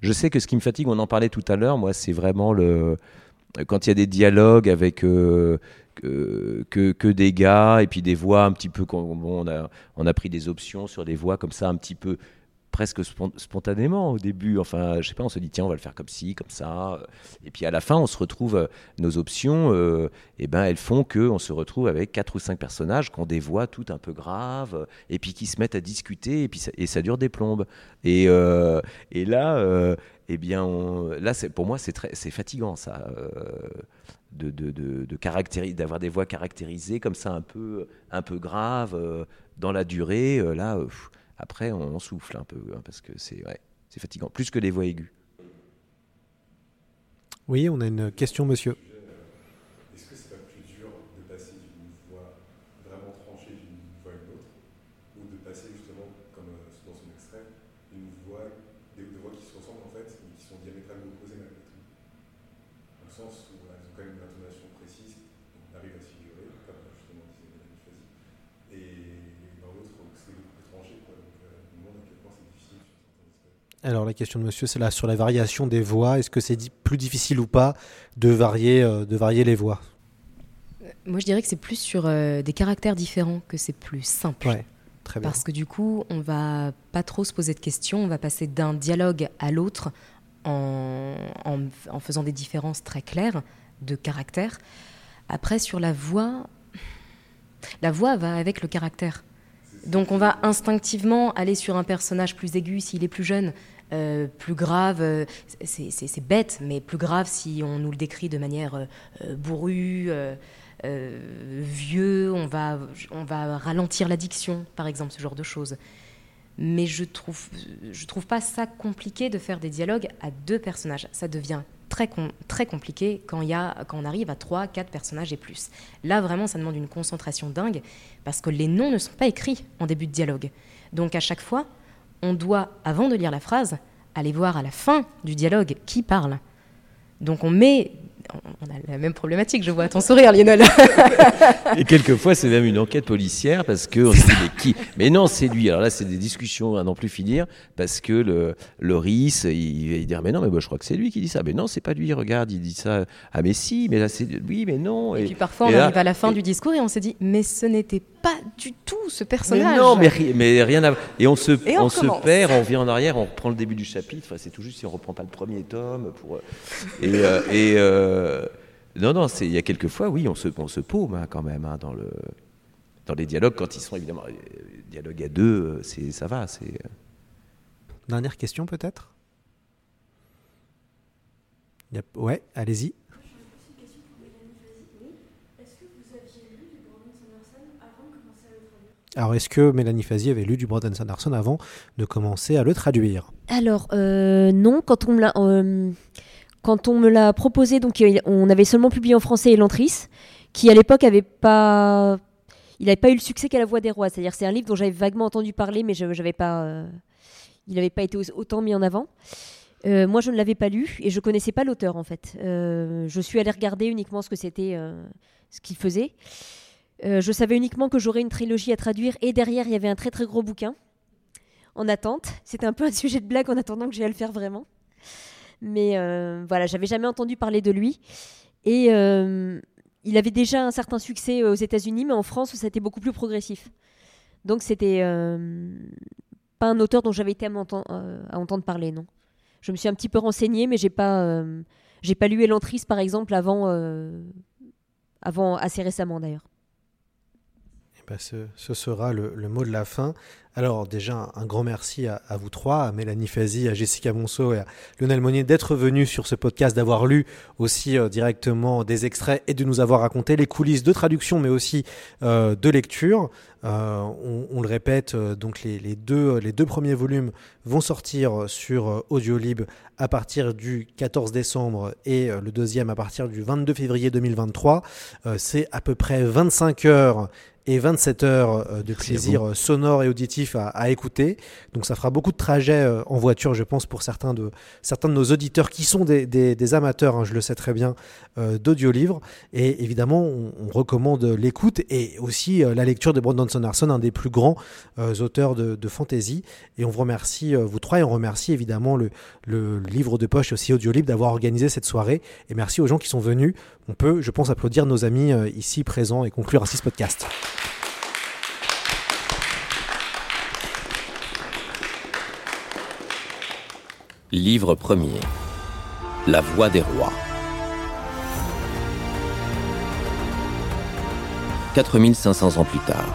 Speaker 3: Je sais que ce qui me fatigue, on en parlait tout à l'heure. Moi, c'est vraiment le quand il y a des dialogues avec euh, que, des gars et puis des voix un petit peu. a, on a pris des options sur des voix comme ça, un petit peu presque spon- spontanément au début. Enfin, je sais pas, on se dit tiens, on va le faire comme ci, comme ça. Et puis à la fin, on se retrouve, euh, nos options, euh, eh ben, elles font que on se retrouve avec quatre ou cinq personnages des voix toutes un peu graves euh, et puis qui se mettent à discuter et puis ça, et ça dure des plombes. Et, et là, eh bien, on- là, pour moi, c'est fatigant ça. de, de, de, d'avoir des voix caractérisées comme ça un peu un peu graves dans la durée là après on, souffle un peu hein, parce que c'est fatigant plus que les voix aiguës
Speaker 1: Oui, on a une question, monsieur.
Speaker 5: Est-ce que c'est pas plus dur de passer d'une voix vraiment tranchée ont quand même une intonation précise, on arrive à se figurer, comme justement disait Mélanie Fazi. Et dans l'autre, c'est étranger, quoi. Donc, euh, on demande à quel point c'est difficile sur certains aspects.
Speaker 1: Alors la question de monsieur, c'est là sur la variation des voix. Est-ce que c'est plus difficile ou pas de varier, euh, de varier les voix?
Speaker 4: Moi, je dirais que c'est plus sur euh, des caractères différents que c'est plus simple.
Speaker 1: Ouais, très bien.
Speaker 4: Parce que du coup, on va pas trop se poser de questions, on va passer d'un dialogue à l'autre en, en- en faisant des différences très claires de caractère. Après, sur la voix, la voix va avec le caractère. Donc on va instinctivement aller sur un personnage plus aigu s'il est plus jeune, euh, plus grave, euh, c'est- bête, mais plus grave si on nous le décrit de manière euh, euh, bourrue, vieux, on va, on va ralentir l'addiction, par exemple, ce genre de choses. Mais je trouve, je trouve pas ça compliqué de faire des dialogues à deux personnages. Ça devient très, très compliqué quand, y a, quand on arrive à trois, quatre personnages et plus. Là, vraiment, ça demande une concentration dingue parce que les noms ne sont pas écrits en début de dialogue. Donc, à chaque fois, on doit, avant de lire la phrase, aller voir à la fin du dialogue qui parle. Donc, on met. On a la même problématique, je vois à ton sourire, Lionel.
Speaker 3: Et quelquefois, c'est même une enquête policière parce que on se dit mais qui Mais non, c'est lui. Alors là, c'est des discussions à n'en plus finir parce que le Loris, il va dire mais non, mais moi, je crois que c'est lui qui dit ça. Mais non, c'est pas lui. Regarde, il dit ça. Ah mais si, mais là c'est lui, mais non.
Speaker 4: Et puis parfois, on
Speaker 3: là-
Speaker 4: arrive à la fin
Speaker 3: et-
Speaker 4: du discours et on se dit, mais ce n'était pas du tout ce
Speaker 3: Mais
Speaker 4: personnage.
Speaker 3: non, mais, ri- mais rien à Et on se,
Speaker 4: Et on
Speaker 3: on se
Speaker 4: recommence.
Speaker 3: perd, on revient en arrière, on reprend le début du chapitre. Enfin, c'est tout juste si on reprend pas le premier tome. Pour, euh, et euh, et, euh, non, non, il y a quelques fois, oui, on se, on se paume hein, quand même hein, dans, le, dans les dialogues, quand ils sont évidemment. euh, Dialogue à deux, euh, c'est, ça va. C'est.
Speaker 1: Dernière question peut-être? Ouais, allez-y. Alors, est-ce que Mélanie Fazi avait lu du Brandon Sanderson avant de commencer à le traduire?
Speaker 2: Alors, euh, non, quand on me l'a. euh, quand on me l'a proposé, donc il- on avait seulement publié en français Elantris, qui à l'époque pas, il n'avait pas eu le succès qu'à La Voix des Rois. C'est-à-dire, c'est un livre dont j'avais vaguement entendu parler, mais je, pas, euh, il n'avait pas été au- autant mis en avant. Euh, moi, je ne l'avais pas lu et je connaissais pas l'auteur en fait. Euh, je suis allée regarder uniquement ce que c'était, euh, ce qu'il faisait. Euh, je savais uniquement que j'aurais une trilogie à traduire et derrière il y avait un très très gros bouquin en attente. C'était un peu un sujet de blague en attendant que j'ai à le faire vraiment. Mais euh, voilà, j'avais jamais entendu parler de lui. Et euh, il avait déjà un certain succès aux États-Unis, mais en France, ça a été beaucoup plus progressif. Donc c'était euh, pas un auteur dont j'avais été à, euh, à entendre parler, non. Je me suis un petit peu renseignée, mais j'ai pas, euh, j'ai pas lu Elantris par exemple avant, euh, avant assez récemment d'ailleurs.
Speaker 1: Ben, ce, sera le, mot de la fin. Alors déjà, un grand merci à, vous trois, à Mélanie Fazi, à Jessica Monceau et à Lionel Monnier d'être venus sur ce podcast, d'avoir lu aussi euh, directement des extraits et de nous avoir raconté les coulisses de traduction, mais aussi euh, de lecture. Euh, on, le répète, donc les, les deux, les deux premiers volumes vont sortir sur Audiolib à partir du 14 décembre et le deuxième à partir du 22 février 2023. Euh, C'est à peu près 25 heures et 27 heures euh, de plaisir euh, sonore et auditif à, à écouter. Donc ça fera beaucoup de trajets euh, en voiture, je pense, pour certains de, certains de nos auditeurs qui sont des, des- des amateurs, hein, je le sais très bien, euh, d'audiolivres. Et évidemment, on, on recommande l'écoute et aussi euh, la lecture de Brandon Sanderson, un des plus grands euh, auteurs de, de fantasy. Et on vous remercie, vous trois, et on remercie évidemment le, le livre de poche et aussi Audiolib d'avoir organisé cette soirée. Et merci aux gens qui sont venus. On peut, je pense, applaudir nos amis ici présents et conclure ainsi ce podcast.
Speaker 6: Livre premier. La voix des rois. 4500 ans plus tard.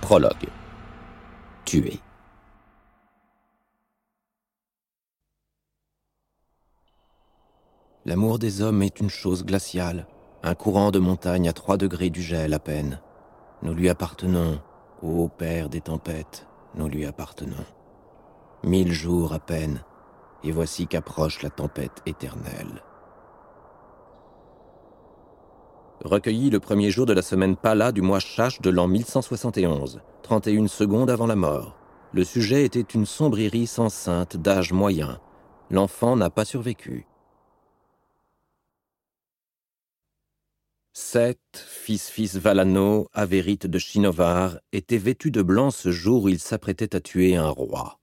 Speaker 6: Prologue. Tué. L'amour des hommes est une chose glaciale, un courant de montagne à trois degrés du gel à peine. Nous lui appartenons, ô Père des tempêtes, nous lui appartenons. Mille jours à peine, et voici qu'approche la tempête éternelle. Recueilli le premier jour de la semaine Pala du mois Chash de l'an 1171, 31 secondes avant la mort.
Speaker 3: Le sujet était une sombre iris enceinte d'âge moyen. L'enfant n'a pas survécu. Seth, fils-fils Valano, avérite de Chinovar, était vêtu de blanc ce jour où il s'apprêtait à tuer un roi.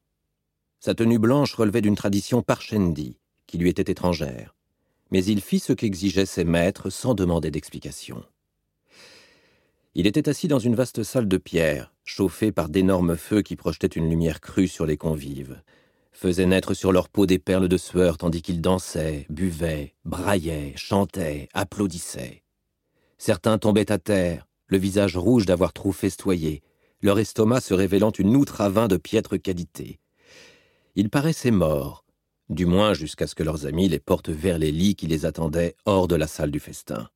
Speaker 3: Sa tenue blanche relevait d'une tradition parchendi, qui lui était étrangère, mais il fit ce qu'exigeaient ses maîtres sans demander d'explication. Il était assis dans une vaste salle de pierre, chauffée par d'énormes feux qui projetaient une lumière crue sur les convives, faisaient naître sur leur peau des perles de sueur tandis qu'ils dansaient, buvaient, braillaient, chantaient, applaudissaient. Certains tombaient à terre, le visage rouge d'avoir trop festoyé, leur estomac se révélant une outre à vin de piètre qualité. Ils paraissaient morts, du moins jusqu'à ce que leurs amis les portent vers les lits qui les attendaient hors de la salle du festin.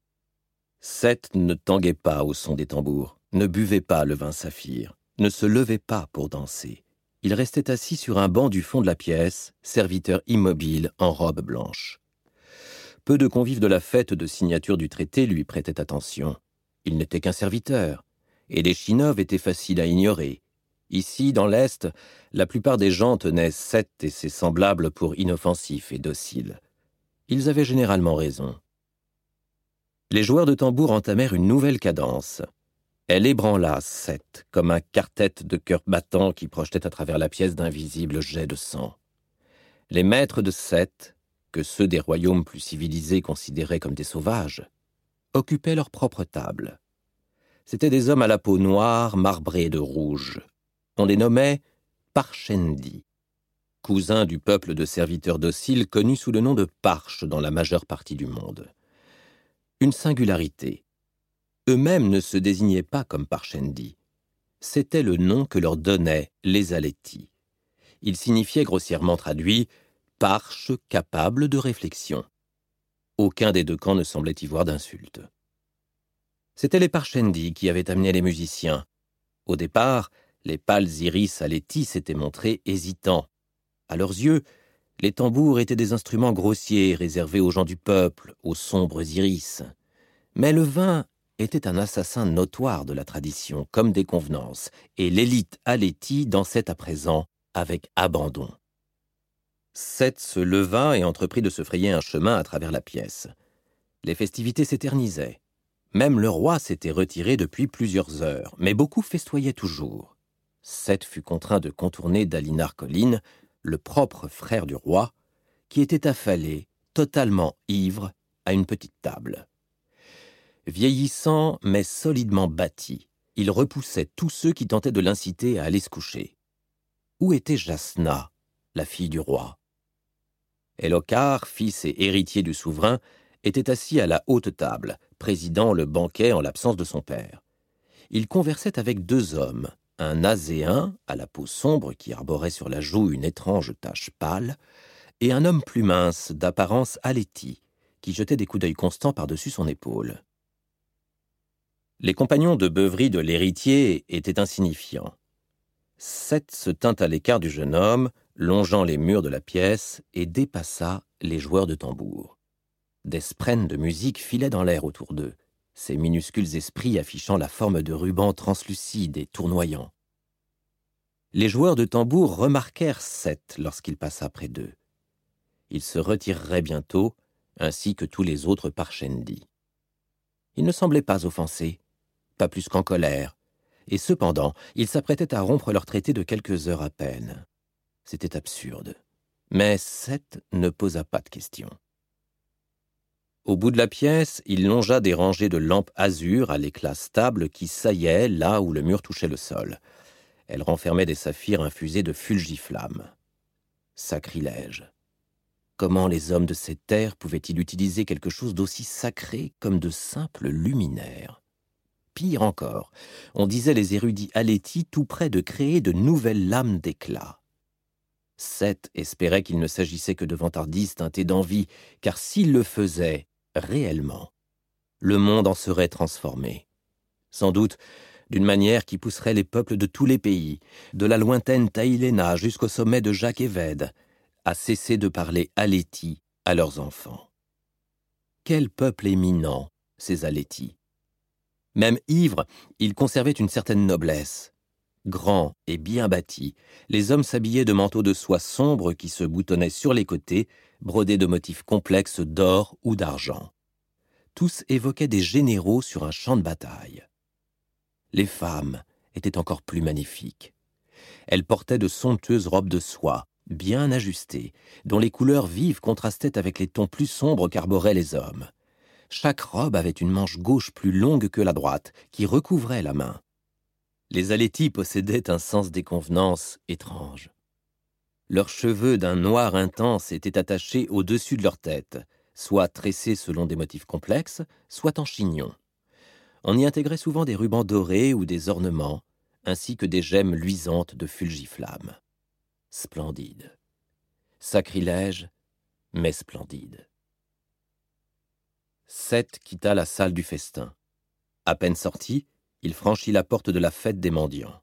Speaker 3: Seth ne tanguait pas au son des tambours, ne buvait pas le vin saphir, ne se levait pas pour danser. Il restait assis sur un banc du fond de la pièce, serviteur immobile en robe blanche. Peu de convives de la fête de signature du traité lui prêtaient attention. Il n'était qu'un serviteur, et les Chinoves étaient faciles à ignorer. Ici, dans l'Est, la plupart des gens tenaient Seth et ses semblables pour inoffensifs et dociles. Ils avaient généralement raison. Les joueurs de tambour entamèrent une nouvelle cadence. Elle ébranla Seth comme un quartet de cœurs battants qui projetait à travers la pièce d'invisibles jets de sang. Les maîtres de Seth, que ceux des royaumes plus civilisés considéraient comme des sauvages, occupaient leur propre table. C'étaient des hommes à la peau noire, marbrée de rouge. On les nommait Parchendi, cousins du peuple de serviteurs dociles connu sous le nom de Parche dans la majeure partie du monde. Une singularité. Eux-mêmes ne se désignaient pas comme Parchendi. C'était le nom que leur donnaient les Aletti. Il signifiait grossièrement traduit parche capable de réflexion. Aucun des deux camps ne semblait y voir d'insulte. C'étaient les Parchendi qui avaient amené les musiciens. Au départ, les pâles iris Aletti s'étaient montrés hésitants. À leurs yeux, les tambours étaient des instruments grossiers réservés aux gens du peuple, aux sombres iris. Mais le vin était un assassin notoire de la tradition, comme des convenances, et l'élite Aletti dansait à présent avec abandon. Seth se leva et entreprit de se frayer un chemin à travers la pièce. Les festivités s'éternisaient. Même le roi s'était retiré depuis plusieurs heures, mais beaucoup festoyaient toujours. Seth fut contraint de contourner Dalinar Colline, le propre frère du roi, qui était affalé, totalement ivre, à une petite table. Vieillissant mais solidement bâti, il repoussait tous ceux qui tentaient de l'inciter à aller se coucher. Où était Jasna, la fille du roi? Elokar, fils et héritier du souverain, était assis à la haute table, présidant le banquet en l'absence de son père. Il conversait avec deux hommes, un Azéen, à la peau sombre qui arborait sur la joue une étrange tache pâle, et un homme plus mince, d'apparence aléti, qui jetait des coups d'œil constants par-dessus son épaule. Les compagnons de beuverie de l'héritier étaient insignifiants. Seth se tint à l'écart du jeune homme, longeant les murs de la pièce, et dépassa les joueurs de tambour. Des sprènes de musique filaient dans l'air autour d'eux, ces minuscules esprits affichant la forme de rubans translucides et tournoyants. Les joueurs de tambour remarquèrent Seth lorsqu'il passa près d'eux. Il se retirerait bientôt, ainsi que tous les autres Parchendi. Il ne semblait pas offensé, pas plus qu'en colère, et cependant il s'apprêtait à rompre leur traité de quelques heures à peine. C'était absurde. Mais Seth ne posa pas de questions. Au bout de la pièce, il longea des rangées de lampes azur à l'éclat stable qui saillaient là où le mur touchait le sol. Elles renfermaient des saphirs infusés de fulgiflammes. Sacrilège. Comment les hommes de cette terre pouvaient-ils utiliser quelque chose d'aussi sacré comme de simples luminaires? Pire encore, on disait les érudits Aléti tout près de créer de nouvelles lames d'éclat. Seth espérait qu'il ne s'agissait que de vantardises teintées d'envie, car s'il le faisait réellement, le monde en serait transformé. Sans doute d'une manière qui pousserait les peuples de tous les pays, de la lointaine Taïléna jusqu'au sommet de Jacques Évède, à cesser de parler Aléti à leurs enfants. Quel peuple éminent, ces Alétis Même ivres, ils conservaient une certaine noblesse. Grands et bien bâtis, les hommes s'habillaient de manteaux de soie sombre qui se boutonnaient sur les côtés, brodés de motifs complexes d'or ou d'argent. Tous évoquaient des généraux sur un champ de bataille. Les femmes étaient encore plus magnifiques. Elles portaient de somptueuses robes de soie, bien ajustées, dont les couleurs vives contrastaient avec les tons plus sombres qu'arboraient les hommes. Chaque robe avait une manche gauche plus longue que la droite, qui recouvrait la main. Les Alétis possédaient un sens des convenances étrange. Leurs cheveux d'un noir intense étaient attachés au-dessus de leur tête, soit tressés selon des motifs complexes, soit en chignon. On y intégrait souvent des rubans dorés ou des ornements, ainsi que des gemmes luisantes de fulgiflammes. Splendide. Sacrilège, mais splendide. Seth quitta la salle du festin. À peine sorti, il franchit la porte de la fête des mendiants.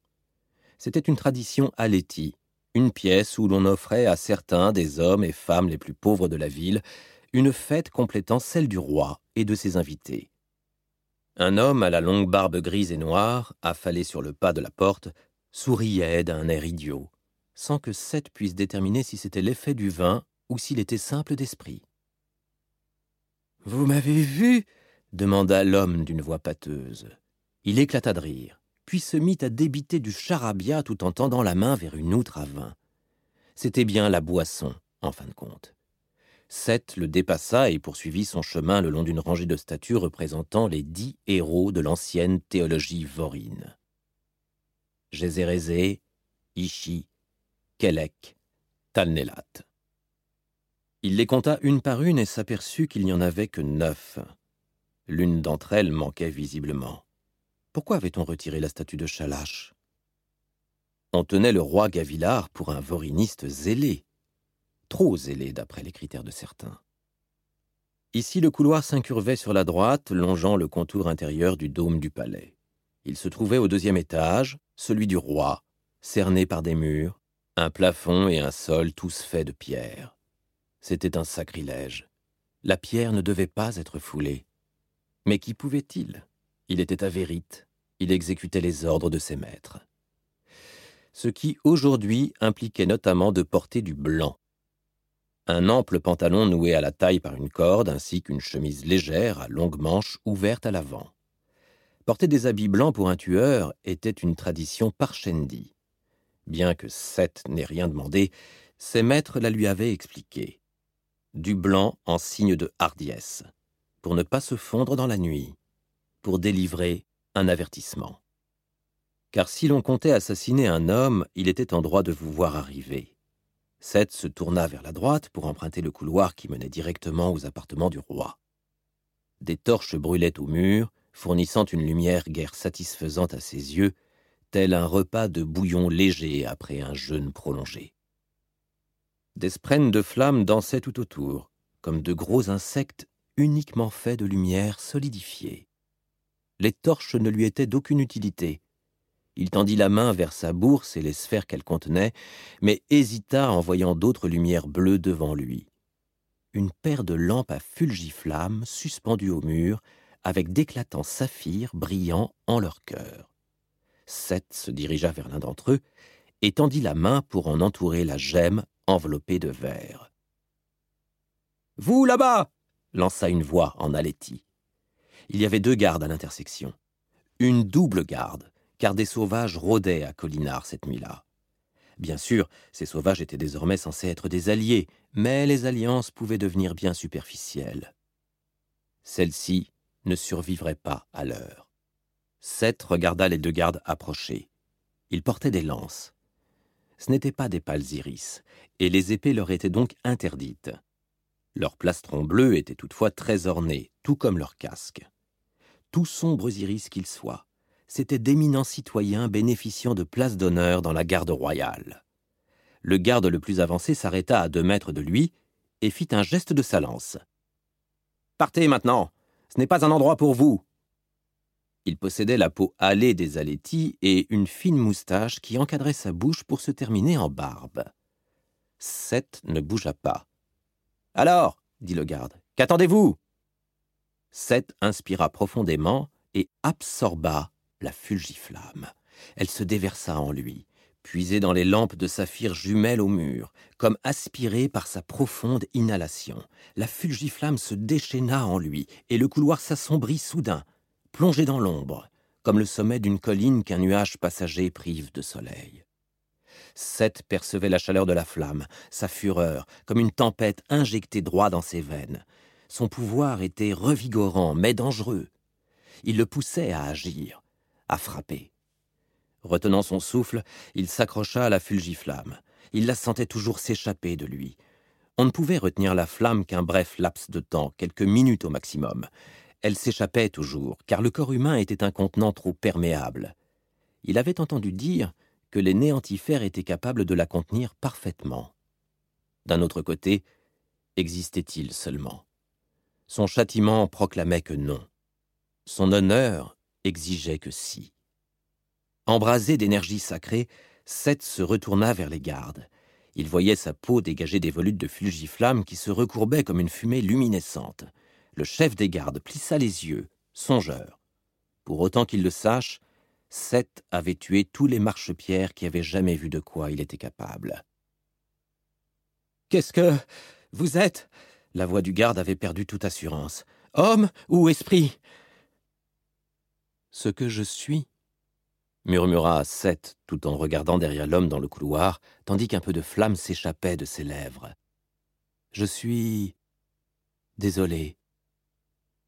Speaker 3: C'était une tradition aléti, une pièce où l'on offrait à certains des hommes et femmes les plus pauvres de la ville une fête complétant celle du roi et de ses invités. Un homme à la longue barbe grise et noire, affalé sur le pas de la porte, souriait d'un air idiot, sans que Seth puisse déterminer si c'était l'effet du vin ou s'il était simple d'esprit. Vous m'avez vu? demanda l'homme d'une voix pâteuse. Il éclata de rire, puis se mit à débiter du charabia tout en tendant la main vers une outre à vin. C'était bien la boisson, en fin de compte. Seth le dépassa et poursuivit son chemin le long d'une rangée de statues représentant les dix héros de l'ancienne théologie vorine. Gézérézé, Ishi, Kelek, Talnelat. Il les compta une par une et s'aperçut qu'il n'y en avait que neuf. L'une d'entre elles manquait visiblement. Pourquoi avait-on retiré la statue de Chalache? On tenait le roi Gavilard pour un voriniste zélé, trop zélé d'après les critères de certains. Ici, le couloir s'incurvait sur la droite, longeant le contour intérieur du dôme du palais. Il se trouvait au deuxième étage, celui du roi, cerné par des murs, un plafond et un sol tous faits de pierre. C'était un sacrilège. La pierre ne devait pas être foulée. Mais qu'y pouvait-il? Il était avérite, il exécutait les ordres de ses maîtres. Ce qui, aujourd'hui, impliquait notamment de porter du blanc. Un ample pantalon noué à la taille par une corde, ainsi qu'une chemise légère à longues manches ouverte à l'avant. Porter des habits blancs pour un tueur était une tradition parchendi. Bien que Seth n'ait rien demandé, ses maîtres la lui avaient expliqué. Du blanc en signe de hardiesse, pour ne pas se fondre dans la nuit pour délivrer un avertissement. Car si l'on comptait assassiner un homme, il était en droit de vous voir arriver. Seth se tourna vers la droite pour emprunter le couloir qui menait directement aux appartements du roi. Des torches brûlaient au mur, fournissant une lumière guère satisfaisante à ses yeux, tel un repas de bouillon léger après un jeûne prolongé. Des sprennes de flammes dansaient tout autour, comme de gros insectes uniquement faits de lumière solidifiée les torches ne lui étaient d'aucune utilité. Il tendit la main vers sa bourse et les sphères qu'elle contenait, mais hésita en voyant d'autres lumières bleues devant lui. Une paire de lampes à fulgiflammes suspendues au mur, avec d'éclatants saphirs brillant en leur cœur. Seth se dirigea vers l'un d'entre eux et tendit la main pour en entourer la gemme enveloppée de verre. Vous là-bas lança une voix en aléti il y avait deux gardes à l'intersection. Une double garde, car des sauvages rôdaient à Collinard cette nuit-là. Bien sûr, ces sauvages étaient désormais censés être des alliés, mais les alliances pouvaient devenir bien superficielles. Celle-ci ne survivrait pas à l'heure. Seth regarda les deux gardes approcher. Ils portaient des lances. Ce n'étaient pas des pâles iris, et les épées leur étaient donc interdites. Leurs plastrons bleus étaient toutefois très ornés, tout comme leurs casques tout sombres iris qu'ils soient, c'étaient d'éminents citoyens bénéficiant de places d'honneur dans la garde royale. Le garde le plus avancé s'arrêta à deux mètres de lui et fit un geste de sa lance. Partez maintenant, ce n'est pas un endroit pour vous. Il possédait la peau hâlée des alétis et une fine moustache qui encadrait sa bouche pour se terminer en barbe. Seth ne bougea pas. Alors, dit le garde, qu'attendez-vous? Seth inspira profondément et absorba la fulgiflamme. Elle se déversa en lui, puisée dans les lampes de saphir jumelles au mur, comme aspirée par sa profonde inhalation. La fulgiflamme se déchaîna en lui, et le couloir s'assombrit soudain, plongé dans l'ombre, comme le sommet d'une colline qu'un nuage passager prive de soleil. Seth percevait la chaleur de la flamme, sa fureur, comme une tempête injectée droit dans ses veines. Son pouvoir était revigorant, mais dangereux. Il le poussait à agir, à frapper. Retenant son souffle, il s'accrocha à la fulgiflamme. Il la sentait toujours s'échapper de lui. On ne pouvait retenir la flamme qu'un bref laps de temps, quelques minutes au maximum. Elle s'échappait toujours, car le corps humain était un contenant trop perméable. Il avait entendu dire que les néantifères étaient capables de la contenir parfaitement. D'un autre côté, existait-il seulement? Son châtiment proclamait que non. Son honneur exigeait que si. Embrasé d'énergie sacrée, Seth se retourna vers les gardes. Il voyait sa peau dégager des volutes de fulgiflamme qui se recourbaient comme une fumée luminescente. Le chef des gardes plissa les yeux, songeur. Pour autant qu'il le sache, Seth avait tué tous les marchepières qui avaient jamais vu de quoi il était capable. Qu'est-ce que vous êtes? La voix du garde avait perdu toute assurance. Homme ou esprit? Ce que je suis, murmura Seth tout en regardant derrière l'homme dans le couloir, tandis qu'un peu de flamme s'échappait de ses lèvres. Je suis. désolé.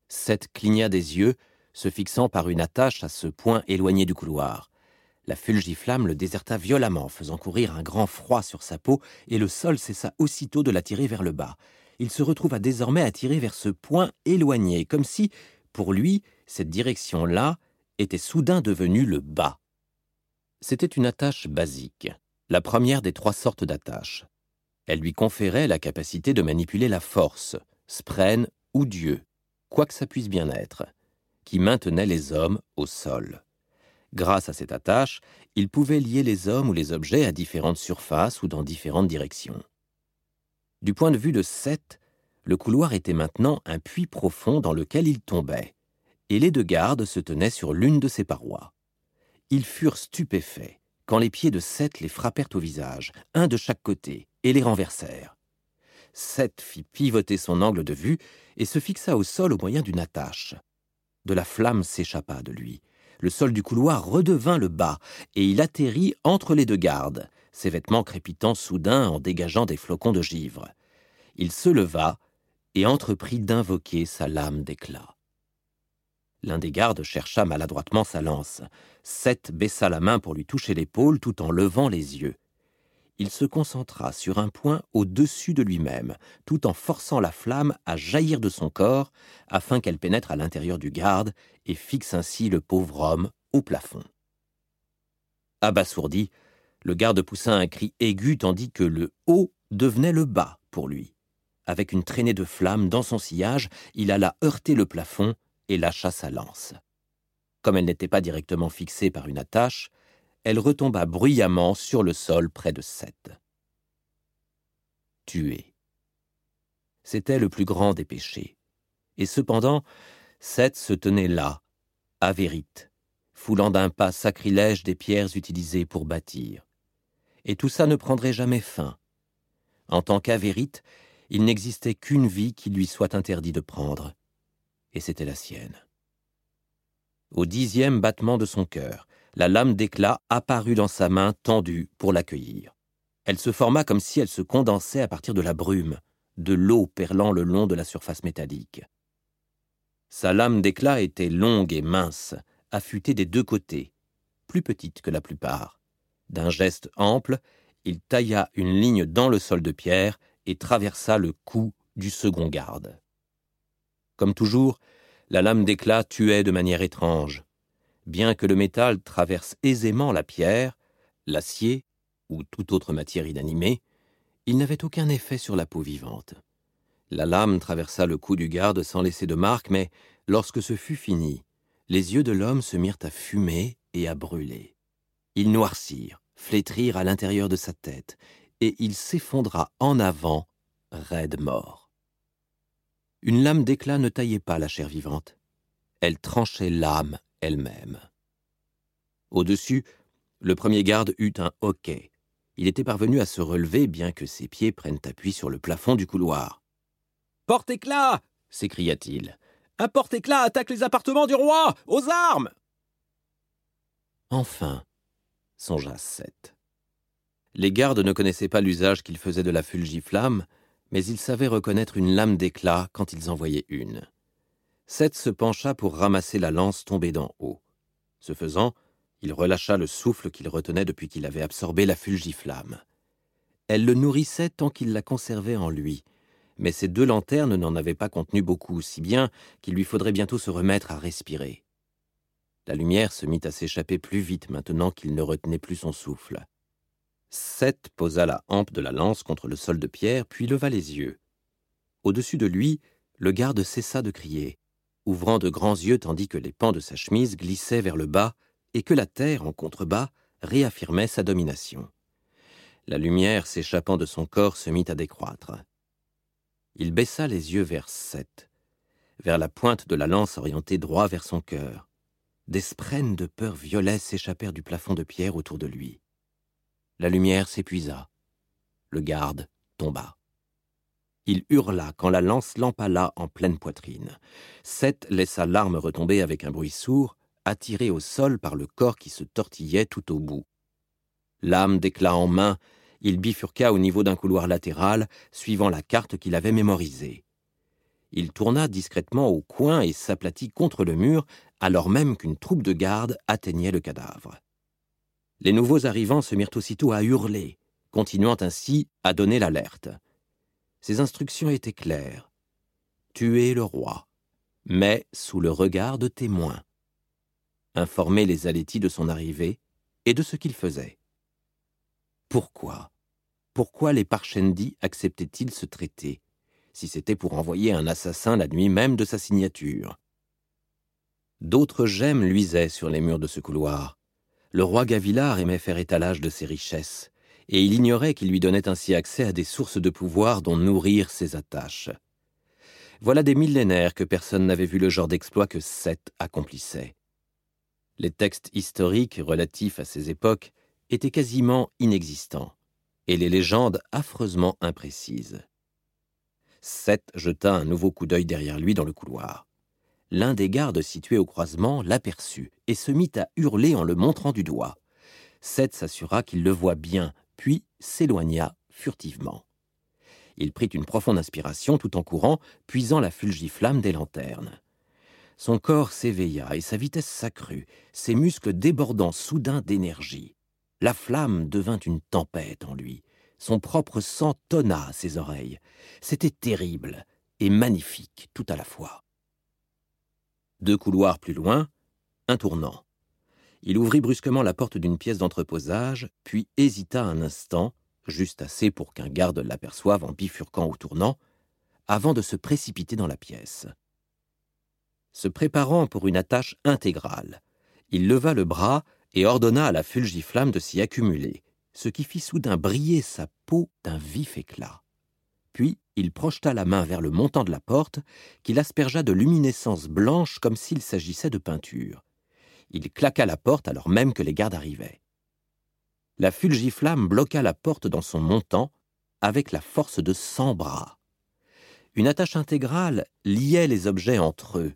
Speaker 3: Seth cligna des yeux, se fixant par une attache à ce point éloigné du couloir. La fulgiflamme le déserta violemment, faisant courir un grand froid sur sa peau, et le sol cessa aussitôt de la tirer vers le bas. Il se retrouva désormais attiré vers ce point éloigné, comme si, pour lui, cette direction-là était soudain devenue le bas. C'était une attache basique, la première des trois sortes d'attaches. Elle lui conférait la capacité de manipuler la force, Spren ou Dieu, quoi que ça puisse bien être qui maintenait les hommes au sol. Grâce à cette attache, il pouvait lier les hommes ou les objets à différentes surfaces ou dans différentes directions. Du point de vue de Seth, le couloir était maintenant un puits profond dans lequel il tombait, et les deux gardes se tenaient sur l'une de ses parois. Ils furent stupéfaits quand les pieds de Seth les frappèrent au visage, un de chaque côté, et les renversèrent. Seth fit pivoter son angle de vue et se fixa au sol au moyen d'une attache. De la flamme s'échappa de lui. Le sol du couloir redevint le bas, et il atterrit entre les deux gardes, ses vêtements crépitant soudain en dégageant des flocons de givre. Il se leva et entreprit d'invoquer sa lame d'éclat. L'un des gardes chercha maladroitement sa lance. Seth baissa la main pour lui toucher l'épaule tout en levant les yeux il se concentra sur un point au-dessus de lui-même, tout en forçant la flamme à jaillir de son corps afin qu'elle pénètre à l'intérieur du garde et fixe ainsi le pauvre homme au plafond. Abasourdi, le garde poussa un cri aigu tandis que le haut devenait le bas pour lui. Avec une traînée de flamme dans son sillage, il alla heurter le plafond et lâcha sa lance. Comme elle n'était pas directement fixée par une attache, elle retomba bruyamment sur le sol près de Seth. Tué. C'était le plus grand des péchés. Et cependant, Seth se tenait là, à vérite, foulant d'un pas sacrilège des pierres utilisées pour bâtir. Et tout ça ne prendrait jamais fin. En tant qu'avérite, il n'existait qu'une vie qui lui soit interdit de prendre, et c'était la sienne. Au dixième battement de son cœur, la lame d'éclat apparut dans sa main tendue pour l'accueillir. Elle se forma comme si elle se condensait à partir de la brume, de l'eau perlant le long de la surface métallique. Sa lame d'éclat était longue et mince, affûtée des deux côtés, plus petite que la plupart. D'un geste ample, il tailla une ligne dans le sol de pierre et traversa le cou du second garde. Comme toujours, la lame d'éclat tuait de manière étrange, bien que le métal traverse aisément la pierre, l'acier ou toute autre matière inanimée, il n'avait aucun effet sur la peau vivante. La lame traversa le cou du garde sans laisser de marque, mais lorsque ce fut fini, les yeux de l'homme se mirent à fumer et à brûler. Ils noircirent, flétrirent à l'intérieur de sa tête, et il s'effondra en avant, raide mort. Une lame d'éclat ne taillait pas la chair vivante. Elle tranchait l'âme elle-même. Au-dessus, Le premier garde eut un hoquet. Il était parvenu à se relever bien que ses pieds prennent appui sur le plafond du couloir.
Speaker 7: Porte-éclat
Speaker 3: s'écria-t-il.
Speaker 7: Un porte-éclat attaque les appartements du roi Aux armes
Speaker 3: Enfin, songea Seth. Les gardes ne connaissaient pas l'usage qu'ils faisaient de la fulgiflamme, mais ils savaient reconnaître une lame d'éclat quand ils en voyaient une. Seth se pencha pour ramasser la lance tombée d'en haut. Ce faisant, il relâcha le souffle qu'il retenait depuis qu'il avait absorbé la fulgiflamme. Elle le nourrissait tant qu'il la conservait en lui, mais ces deux lanternes n'en avaient pas contenu beaucoup, si bien qu'il lui faudrait bientôt se remettre à respirer. La lumière se mit à s'échapper plus vite maintenant qu'il ne retenait plus son souffle. Seth posa la hampe de la lance contre le sol de pierre, puis leva les yeux. Au-dessus de lui, le garde cessa de crier, ouvrant de grands yeux tandis que les pans de sa chemise glissaient vers le bas et que la terre, en contrebas, réaffirmait sa domination. La lumière s'échappant de son corps se mit à décroître. Il baissa les yeux vers Seth, vers la pointe de la lance orientée droit vers son cœur. Des sprènes de peur violet s'échappèrent du plafond de pierre autour de lui. La lumière s'épuisa. Le garde tomba. Il hurla quand la lance l'empala en pleine poitrine. Seth laissa l'arme retomber avec un bruit sourd, attiré au sol par le corps qui se tortillait tout au bout. L'âme d'éclat en main, il bifurqua au niveau d'un couloir latéral, suivant la carte qu'il avait mémorisée. Il tourna discrètement au coin et s'aplatit contre le mur, alors même qu'une troupe de gardes atteignait le cadavre. Les nouveaux arrivants se mirent aussitôt à hurler, continuant ainsi à donner l'alerte. Ses instructions étaient claires. Tuer le roi, mais sous le regard de témoins. Informer les Alétis de son arrivée et de ce qu'il faisait. Pourquoi Pourquoi les Parchendi acceptaient-ils ce traité, si c'était pour envoyer un assassin la nuit même de sa signature? D'autres gemmes luisaient sur les murs de ce couloir. Le roi Gavilard aimait faire étalage de ses richesses, et il ignorait qu'il lui donnait ainsi accès à des sources de pouvoir dont nourrir ses attaches. Voilà des millénaires que personne n'avait vu le genre d'exploit que Seth accomplissait. Les textes historiques relatifs à ces époques étaient quasiment inexistants, et les légendes affreusement imprécises. Seth jeta un nouveau coup d'œil derrière lui dans le couloir. L'un des gardes situés au croisement l'aperçut et se mit à hurler en le montrant du doigt. Seth s'assura qu'il le voit bien, puis s'éloigna furtivement. Il prit une profonde inspiration tout en courant, puisant la fulgiflamme des lanternes. Son corps s'éveilla et sa vitesse s'accrut, ses muscles débordant soudain d'énergie. La flamme devint une tempête en lui. Son propre sang tonna à ses oreilles. C'était terrible et magnifique tout à la fois. Deux couloirs plus loin, un tournant. Il ouvrit brusquement la porte d'une pièce d'entreposage, puis hésita un instant, juste assez pour qu'un garde l'aperçoive en bifurquant au tournant, avant de se précipiter dans la pièce. Se préparant pour une attache intégrale, il leva le bras et ordonna à la fulgiflamme de s'y accumuler, ce qui fit soudain briller sa peau d'un vif éclat. Puis il projeta la main vers le montant de la porte, qu'il aspergea de luminescence blanche comme s'il s'agissait de peinture. Il claqua la porte alors même que les gardes arrivaient. La fulgiflamme bloqua la porte dans son montant avec la force de cent bras. Une attache intégrale liait les objets entre eux,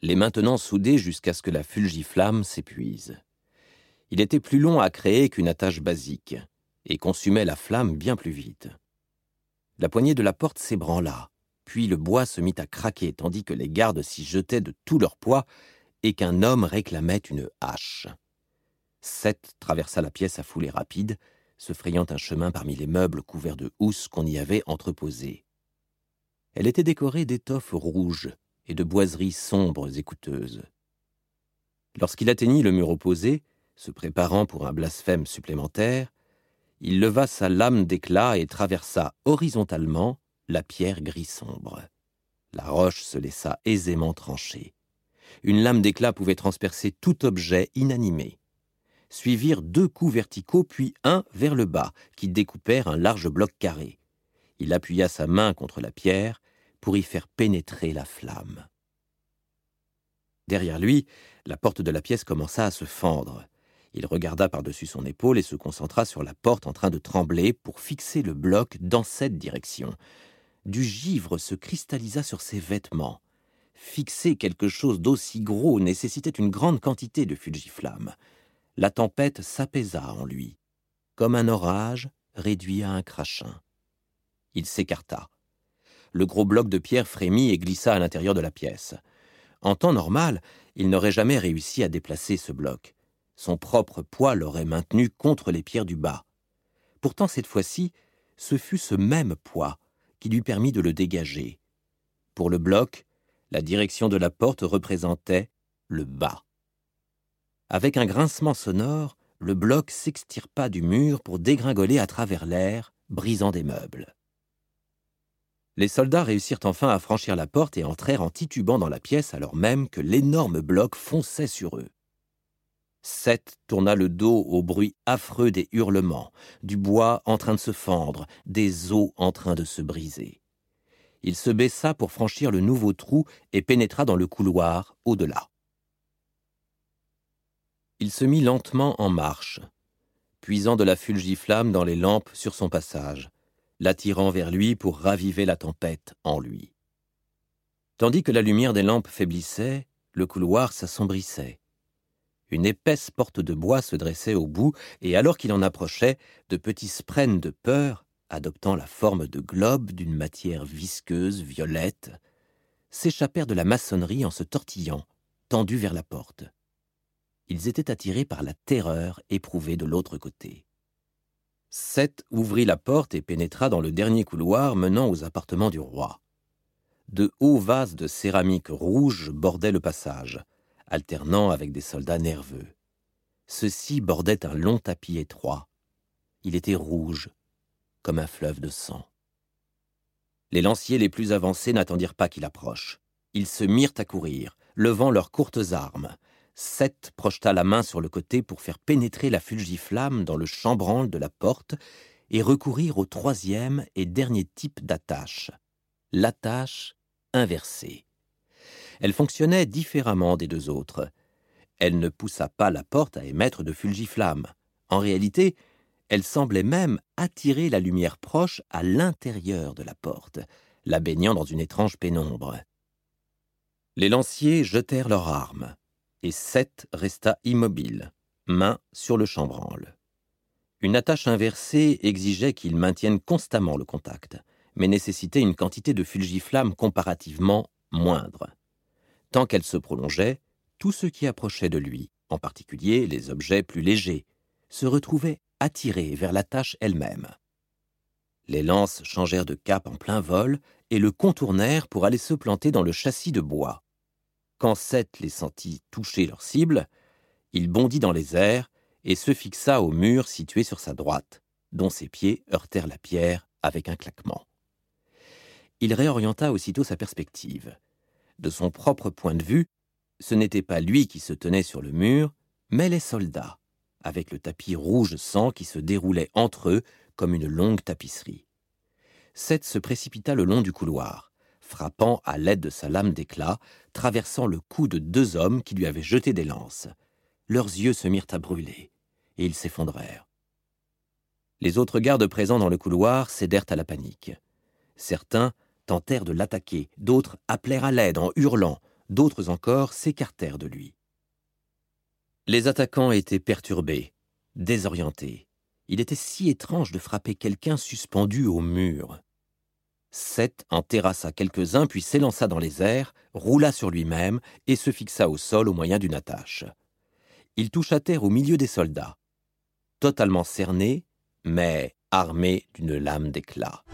Speaker 3: les maintenant soudés jusqu'à ce que la fulgiflamme s'épuise. Il était plus long à créer qu'une attache basique, et consumait la flamme bien plus vite. La poignée de la porte s'ébranla, puis le bois se mit à craquer tandis que les gardes s'y jetaient de tout leur poids et qu'un homme réclamait une hache. Seth traversa la pièce à foulée rapide, se frayant un chemin parmi les meubles couverts de housses qu'on y avait entreposés. Elle était décorée d'étoffes rouges et de boiseries sombres et coûteuses. Lorsqu'il atteignit le mur opposé, se préparant pour un blasphème supplémentaire, il leva sa lame d'éclat et traversa horizontalement la pierre gris sombre. La roche se laissa aisément trancher. Une lame d'éclat pouvait transpercer tout objet inanimé. Suivirent deux coups verticaux, puis un vers le bas, qui découpèrent un large bloc carré. Il appuya sa main contre la pierre pour y faire pénétrer la flamme. Derrière lui, la porte de la pièce commença à se fendre. Il regarda par-dessus son épaule et se concentra sur la porte en train de trembler pour fixer le bloc dans cette direction. Du givre se cristallisa sur ses vêtements. Fixer quelque chose d'aussi gros nécessitait une grande quantité de fugiflammes. La tempête s'apaisa en lui, comme un orage réduit à un crachin. Il s'écarta. Le gros bloc de pierre frémit et glissa à l'intérieur de la pièce. En temps normal, il n'aurait jamais réussi à déplacer ce bloc. Son propre poids l'aurait maintenu contre les pierres du bas. Pourtant, cette fois-ci, ce fut ce même poids qui lui permit de le dégager. Pour le bloc, la direction de la porte représentait le bas. Avec un grincement sonore, le bloc s'extirpa du mur pour dégringoler à travers l'air, brisant des meubles. Les soldats réussirent enfin à franchir la porte et entrèrent en titubant dans la pièce alors même que l'énorme bloc fonçait sur eux. Seth tourna le dos au bruit affreux des hurlements, du bois en train de se fendre, des os en train de se briser. Il se baissa pour franchir le nouveau trou et pénétra dans le couloir au-delà. Il se mit lentement en marche, puisant de la fulgiflamme dans les lampes sur son passage, l'attirant vers lui pour raviver la tempête en lui. Tandis que la lumière des lampes faiblissait, le couloir s'assombrissait. Une épaisse porte de bois se dressait au bout, et alors qu'il en approchait, de petits sprènes de peur, adoptant la forme de globes d'une matière visqueuse, violette, s'échappèrent de la maçonnerie en se tortillant, tendus vers la porte. Ils étaient attirés par la terreur éprouvée de l'autre côté. Seth ouvrit la porte et pénétra dans le dernier couloir menant aux appartements du roi. De hauts vases de céramique rouge bordaient le passage alternant avec des soldats nerveux. Ceux-ci bordaient un long tapis étroit. Il était rouge, comme un fleuve de sang. Les lanciers les plus avancés n'attendirent pas qu'il approche. Ils se mirent à courir, levant leurs courtes armes. Seth projeta la main sur le côté pour faire pénétrer la fulgiflamme dans le chambranle de la porte et recourir au troisième et dernier type d'attache, l'attache inversée. Elle fonctionnait différemment des deux autres. Elle ne poussa pas la porte à émettre de fulgiflammes. En réalité, elle semblait même attirer la lumière proche à l'intérieur de la porte, la baignant dans une étrange pénombre. Les lanciers jetèrent leurs armes, et Seth resta immobile, main sur le chambranle. Une attache inversée exigeait qu'ils maintiennent constamment le contact, mais nécessitait une quantité de fulgiflammes comparativement moindre. Tant qu'elle se prolongeait, tout ce qui approchait de lui, en particulier les objets plus légers, se retrouvait attiré vers la tâche elle-même. Les lances changèrent de cap en plein vol et le contournèrent pour aller se planter dans le châssis de bois. Quand Seth les sentit toucher leur cible, il bondit dans les airs et se fixa au mur situé sur sa droite, dont ses pieds heurtèrent la pierre avec un claquement. Il réorienta aussitôt sa perspective. De son propre point de vue, ce n'était pas lui qui se tenait sur le mur, mais les soldats, avec le tapis rouge sang qui se déroulait entre eux comme une longue tapisserie. Seth se précipita le long du couloir, frappant à l'aide de sa lame d'éclat, traversant le cou de deux hommes qui lui avaient jeté des lances. Leurs yeux se mirent à brûler, et ils s'effondrèrent. Les autres gardes présents dans le couloir cédèrent à la panique. Certains tentèrent de l'attaquer, d'autres appelèrent à l'aide en hurlant, d'autres encore s'écartèrent de lui. Les attaquants étaient perturbés, désorientés. Il était si étrange de frapper quelqu'un suspendu au mur. Seth en terrassa quelques-uns puis s'élança dans les airs, roula sur lui-même et se fixa au sol au moyen d'une attache. Il toucha terre au milieu des soldats, totalement cerné, mais armé d'une lame d'éclat.